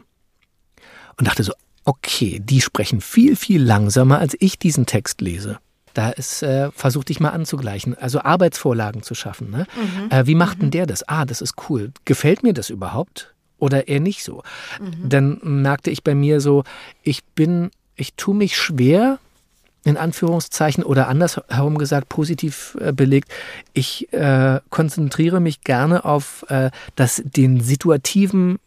Und dachte so, okay, die sprechen viel, viel langsamer, als ich diesen Text lese. Da ist, äh, versuch dich mal anzugleichen. Also Arbeitsvorlagen zu schaffen. Ne? Mhm. Äh, wie macht denn mhm. der das? Ah, das ist cool. Gefällt mir das überhaupt? Oder eher nicht so? Mhm. Dann merkte ich bei mir so, ich bin, ich tue mich schwer, in Anführungszeichen oder andersherum gesagt positiv äh, belegt, ich äh, konzentriere mich gerne auf äh, das, den situativen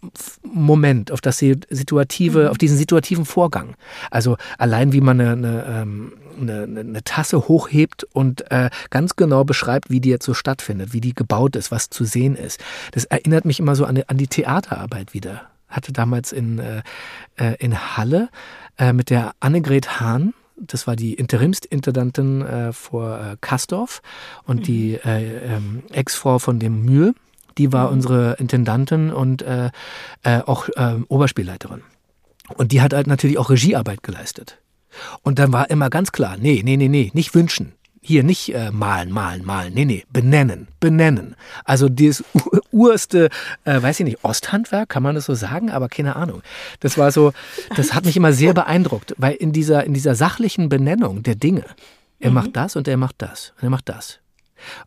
Moment, auf das situative, mhm. auf diesen situativen Vorgang. Also allein wie man eine, eine, ähm, eine, eine Tasse hochhebt und äh, ganz genau beschreibt, wie die jetzt so stattfindet, wie die gebaut ist, was zu sehen ist. Das erinnert mich immer so an, an die Theaterarbeit wieder. Hatte damals in, äh, äh in Halle äh, mit der Annegret Hahn das war die Interimsintendantin äh, vor äh, Kastorf und mhm. die äh, ähm, Ex-Frau von dem Mühe, die war mhm. unsere Intendantin und äh, äh, auch äh, Oberspielleiterin. Und die hat halt natürlich auch Regiearbeit geleistet. Und dann war immer ganz klar, nee, nee, nee, nee, nicht wünschen. Hier nicht äh, malen, malen, malen. Nee, nee, benennen, benennen. Also dieses (laughs) urste, äh, weiß ich nicht, Osthandwerk, kann man das so sagen, aber keine Ahnung. Das war so, das hat mich immer sehr beeindruckt, weil in dieser, in dieser sachlichen Benennung der Dinge, er mhm. macht das und er macht das und er macht das.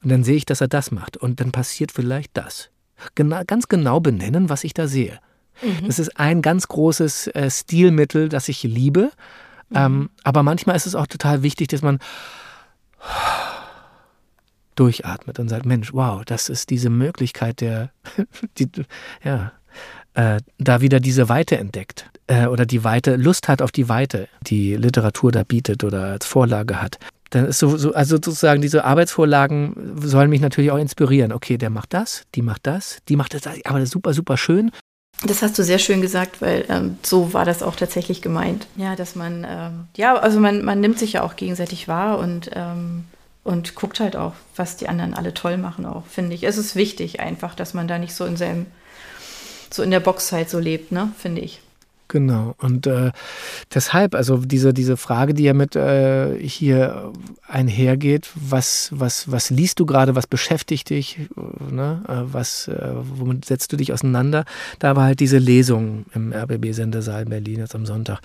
Und dann sehe ich, dass er das macht und dann passiert vielleicht das. Genau, ganz genau benennen, was ich da sehe. Mhm. Das ist ein ganz großes äh, Stilmittel, das ich liebe. Mhm. Ähm, aber manchmal ist es auch total wichtig, dass man durchatmet und sagt, Mensch, wow, das ist diese Möglichkeit der, (laughs) die, ja, äh, da wieder diese Weite entdeckt äh, oder die Weite, Lust hat auf die Weite, die Literatur da bietet oder als Vorlage hat. Dann ist so, so, also sozusagen diese Arbeitsvorlagen sollen mich natürlich auch inspirieren. Okay, der macht das, die macht das, die macht das, aber das ist super, super schön.
Das hast du sehr schön gesagt, weil ähm, so war das auch tatsächlich gemeint. Ja, dass man, ähm, ja, also man, man nimmt sich ja auch gegenseitig wahr und, ähm, und guckt halt auch, was die anderen alle toll machen, auch, finde ich. Es ist wichtig einfach, dass man da nicht so in seinem, so in der Boxzeit so lebt, ne, finde ich.
Genau. Und äh, deshalb, also diese, diese Frage, die ja mit äh, hier einhergeht, was, was, was liest du gerade, was beschäftigt dich, ne? Äh, was, äh, womit setzt du dich auseinander? Da war halt diese Lesung im RBB-Sendesaal Berlin jetzt am Sonntag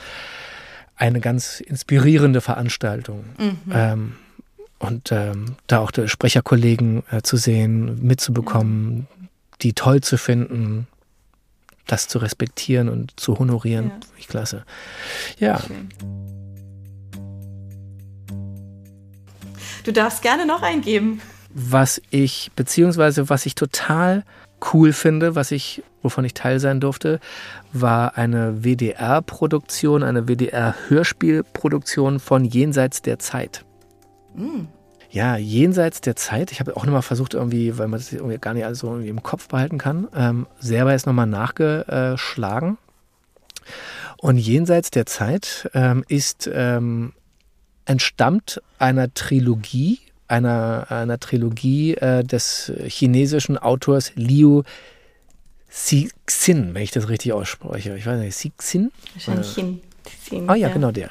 eine ganz inspirierende Veranstaltung. Mhm. Ähm, und ähm, da auch die Sprecherkollegen äh, zu sehen, mitzubekommen, die toll zu finden, das zu respektieren und zu honorieren. Ja. Ich klasse. Ja. Schön.
Du darfst gerne noch eingeben.
Was ich, beziehungsweise was ich total cool finde, was ich, wovon ich Teil sein durfte, war eine WDR-Produktion, eine WDR-Hörspielproduktion von Jenseits der Zeit. Mm ja, jenseits der Zeit. Ich habe auch nochmal versucht, irgendwie, weil man das irgendwie gar nicht alles so irgendwie im Kopf behalten kann, ähm, selber jetzt nochmal nachgeschlagen. Und jenseits der Zeit ähm, ist ähm, entstammt einer Trilogie, einer, einer Trilogie äh, des chinesischen Autors Liu Cixin, wenn ich das richtig ausspreche. Ich weiß nicht, Cixin?
Wahrscheinlich äh,
Xin. Ah ja, ja, genau der.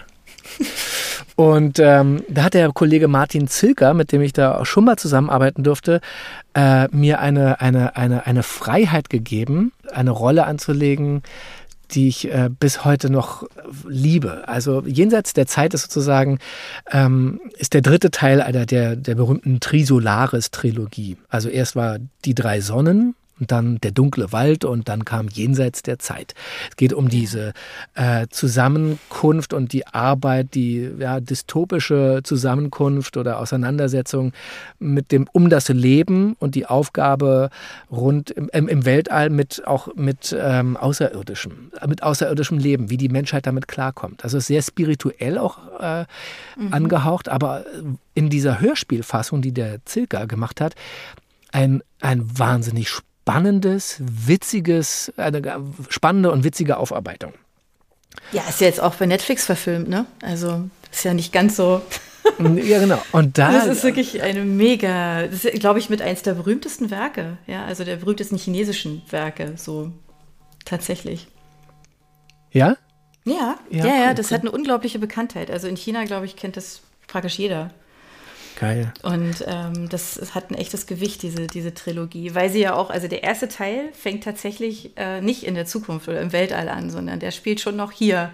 Und ähm, da hat der Kollege Martin Zilker, mit dem ich da auch schon mal zusammenarbeiten durfte, äh, mir eine, eine, eine, eine Freiheit gegeben, eine Rolle anzulegen, die ich äh, bis heute noch liebe. Also jenseits der Zeit ist sozusagen ähm, ist der dritte Teil einer der, der berühmten Trisolaris-Trilogie. Also erst war die drei Sonnen, und dann der dunkle Wald und dann kam Jenseits der Zeit. Es geht um diese äh, Zusammenkunft und die Arbeit, die ja, dystopische Zusammenkunft oder Auseinandersetzung mit dem um das Leben und die Aufgabe rund im, im Weltall mit auch mit ähm, außerirdischem, mit außerirdischem Leben, wie die Menschheit damit klarkommt. Also sehr spirituell auch äh, mhm. angehaucht, aber in dieser Hörspielfassung, die der Zilka gemacht hat, ein, ein wahnsinnig spannendes, witziges, eine spannende und witzige Aufarbeitung.
Ja, ist ja jetzt auch bei Netflix verfilmt, ne? Also ist ja nicht ganz so.
ja, genau. Und da,
das ist wirklich eine mega, das ist, glaube ich, mit eins der berühmtesten Werke, ja, also der berühmtesten chinesischen Werke, so tatsächlich.
Ja?
Ja, ja, ja, ja das cool. hat eine unglaubliche Bekanntheit. Also in China, glaube ich, kennt das praktisch jeder.
Geil.
Und ähm, das hat ein echtes Gewicht, diese, diese Trilogie, weil sie ja auch, also der erste Teil fängt tatsächlich äh, nicht in der Zukunft oder im Weltall an, sondern der spielt schon noch hier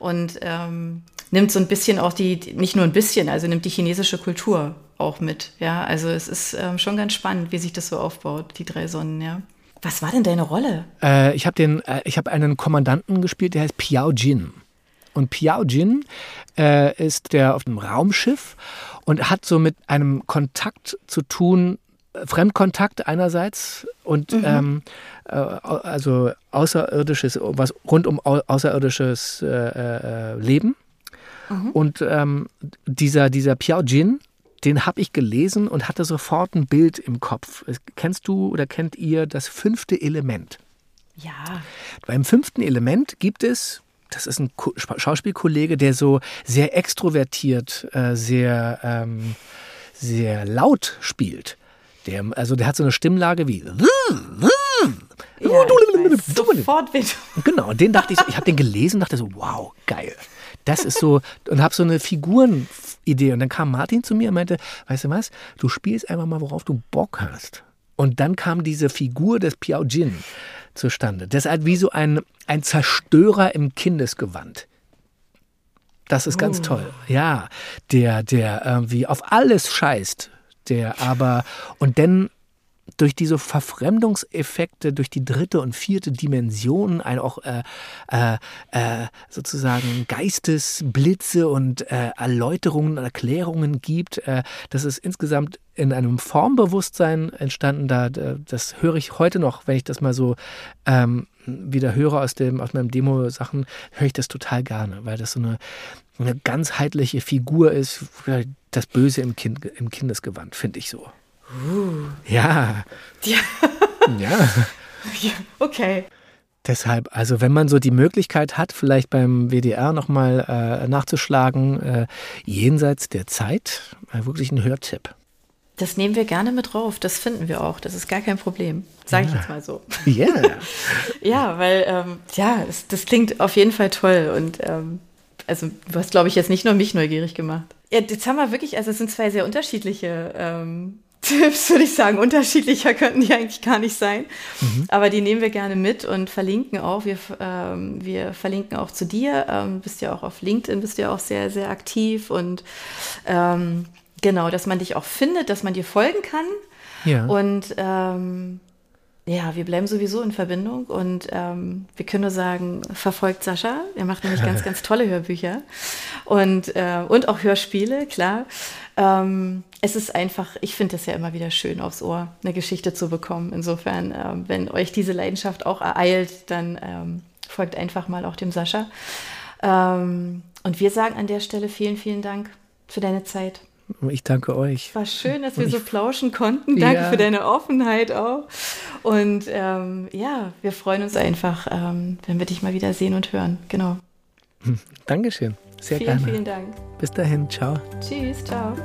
und ähm, nimmt so ein bisschen auch die, nicht nur ein bisschen, also nimmt die chinesische Kultur auch mit. Ja, also es ist ähm, schon ganz spannend, wie sich das so aufbaut, die drei Sonnen, ja. Was war denn deine Rolle?
Äh, ich habe den, äh, ich habe einen Kommandanten gespielt, der heißt Piao Jin. Und Piao Jin äh, ist der auf dem Raumschiff und hat so mit einem Kontakt zu tun, Fremdkontakt einerseits und mhm. ähm, äh, also außerirdisches, was rund um außerirdisches äh, äh, Leben. Mhm. Und ähm, dieser, dieser Piao Jin, den habe ich gelesen und hatte sofort ein Bild im Kopf. Kennst du oder kennt ihr das fünfte Element?
Ja.
Beim fünften Element gibt es das ist ein Schauspielkollege, der so sehr extrovertiert, äh, sehr, ähm, sehr laut spielt. Der, also der hat so eine Stimmlage wie. Ja,
sofort
Genau, und den dachte ich, ich habe den gelesen und dachte so, wow, geil. Das ist so, und habe so eine Figurenidee. Und dann kam Martin zu mir und meinte, weißt du was, du spielst einfach mal, worauf du Bock hast. Und dann kam diese Figur des Piao Jin zustande. Halt wie so ein, ein Zerstörer im Kindesgewand. Das ist ganz oh. toll. Ja, der, der irgendwie auf alles scheißt, der aber und dann durch diese Verfremdungseffekte, durch die dritte und vierte Dimension, ein auch äh, äh, äh, sozusagen Geistesblitze und äh, Erläuterungen, Erklärungen gibt. Äh, das ist insgesamt in einem Formbewusstsein entstanden. Da, das höre ich heute noch, wenn ich das mal so ähm, wieder höre aus, dem, aus meinem Demo-Sachen, höre ich das total gerne, weil das so eine, eine ganzheitliche Figur ist, das Böse im, kind, im Kindesgewand, finde ich so.
Uh.
Ja. (laughs)
Ja.
ja.
Okay.
Deshalb, also wenn man so die Möglichkeit hat, vielleicht beim WDR nochmal äh, nachzuschlagen, äh, jenseits der Zeit, äh, wirklich ein Hörtipp.
Das nehmen wir gerne mit drauf, das finden wir auch, das ist gar kein Problem, sage ja. ich jetzt mal so.
Ja. Yeah. (laughs)
ja, weil, ähm, ja, es, das klingt auf jeden Fall toll und ähm, also du hast, glaube ich, jetzt nicht nur mich neugierig gemacht. Ja, jetzt haben wir wirklich, also es sind zwei sehr unterschiedliche ähm, Tipps, würde ich sagen. Unterschiedlicher könnten die eigentlich gar nicht sein. Mhm. Aber die nehmen wir gerne mit und verlinken auch. Wir, ähm, wir verlinken auch zu dir. Ähm, bist ja auch auf LinkedIn, bist ja auch sehr, sehr aktiv. Und ähm, genau, dass man dich auch findet, dass man dir folgen kann.
Ja.
Und ähm, ja, wir bleiben sowieso in Verbindung und ähm, wir können nur sagen, verfolgt Sascha. Er macht nämlich ganz, (laughs) ganz tolle Hörbücher und, äh, und auch Hörspiele, klar. Ähm, es ist einfach, ich finde es ja immer wieder schön aufs Ohr, eine Geschichte zu bekommen. Insofern, ähm, wenn euch diese Leidenschaft auch ereilt, dann ähm, folgt einfach mal auch dem Sascha. Ähm, und wir sagen an der Stelle vielen, vielen Dank für deine Zeit.
Ich danke euch.
War schön, dass wir so plauschen konnten. Danke ja. für deine Offenheit auch. Und ähm, ja, wir freuen uns einfach, ähm, wenn wir dich mal wieder sehen und hören. Genau.
Dankeschön. Sehr
vielen,
gerne.
Vielen Dank.
Bis dahin. Ciao.
Tschüss. Ciao.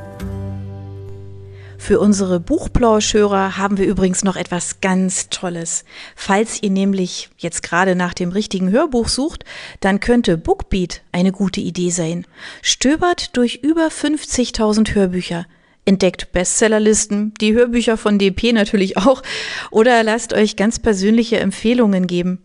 Für unsere Buchplauschhörer haben wir übrigens noch etwas ganz Tolles. Falls ihr nämlich jetzt gerade nach dem richtigen Hörbuch sucht, dann könnte Bookbeat eine gute Idee sein. Stöbert durch über 50.000 Hörbücher. Entdeckt Bestsellerlisten, die Hörbücher von DP natürlich auch, oder lasst euch ganz persönliche Empfehlungen geben.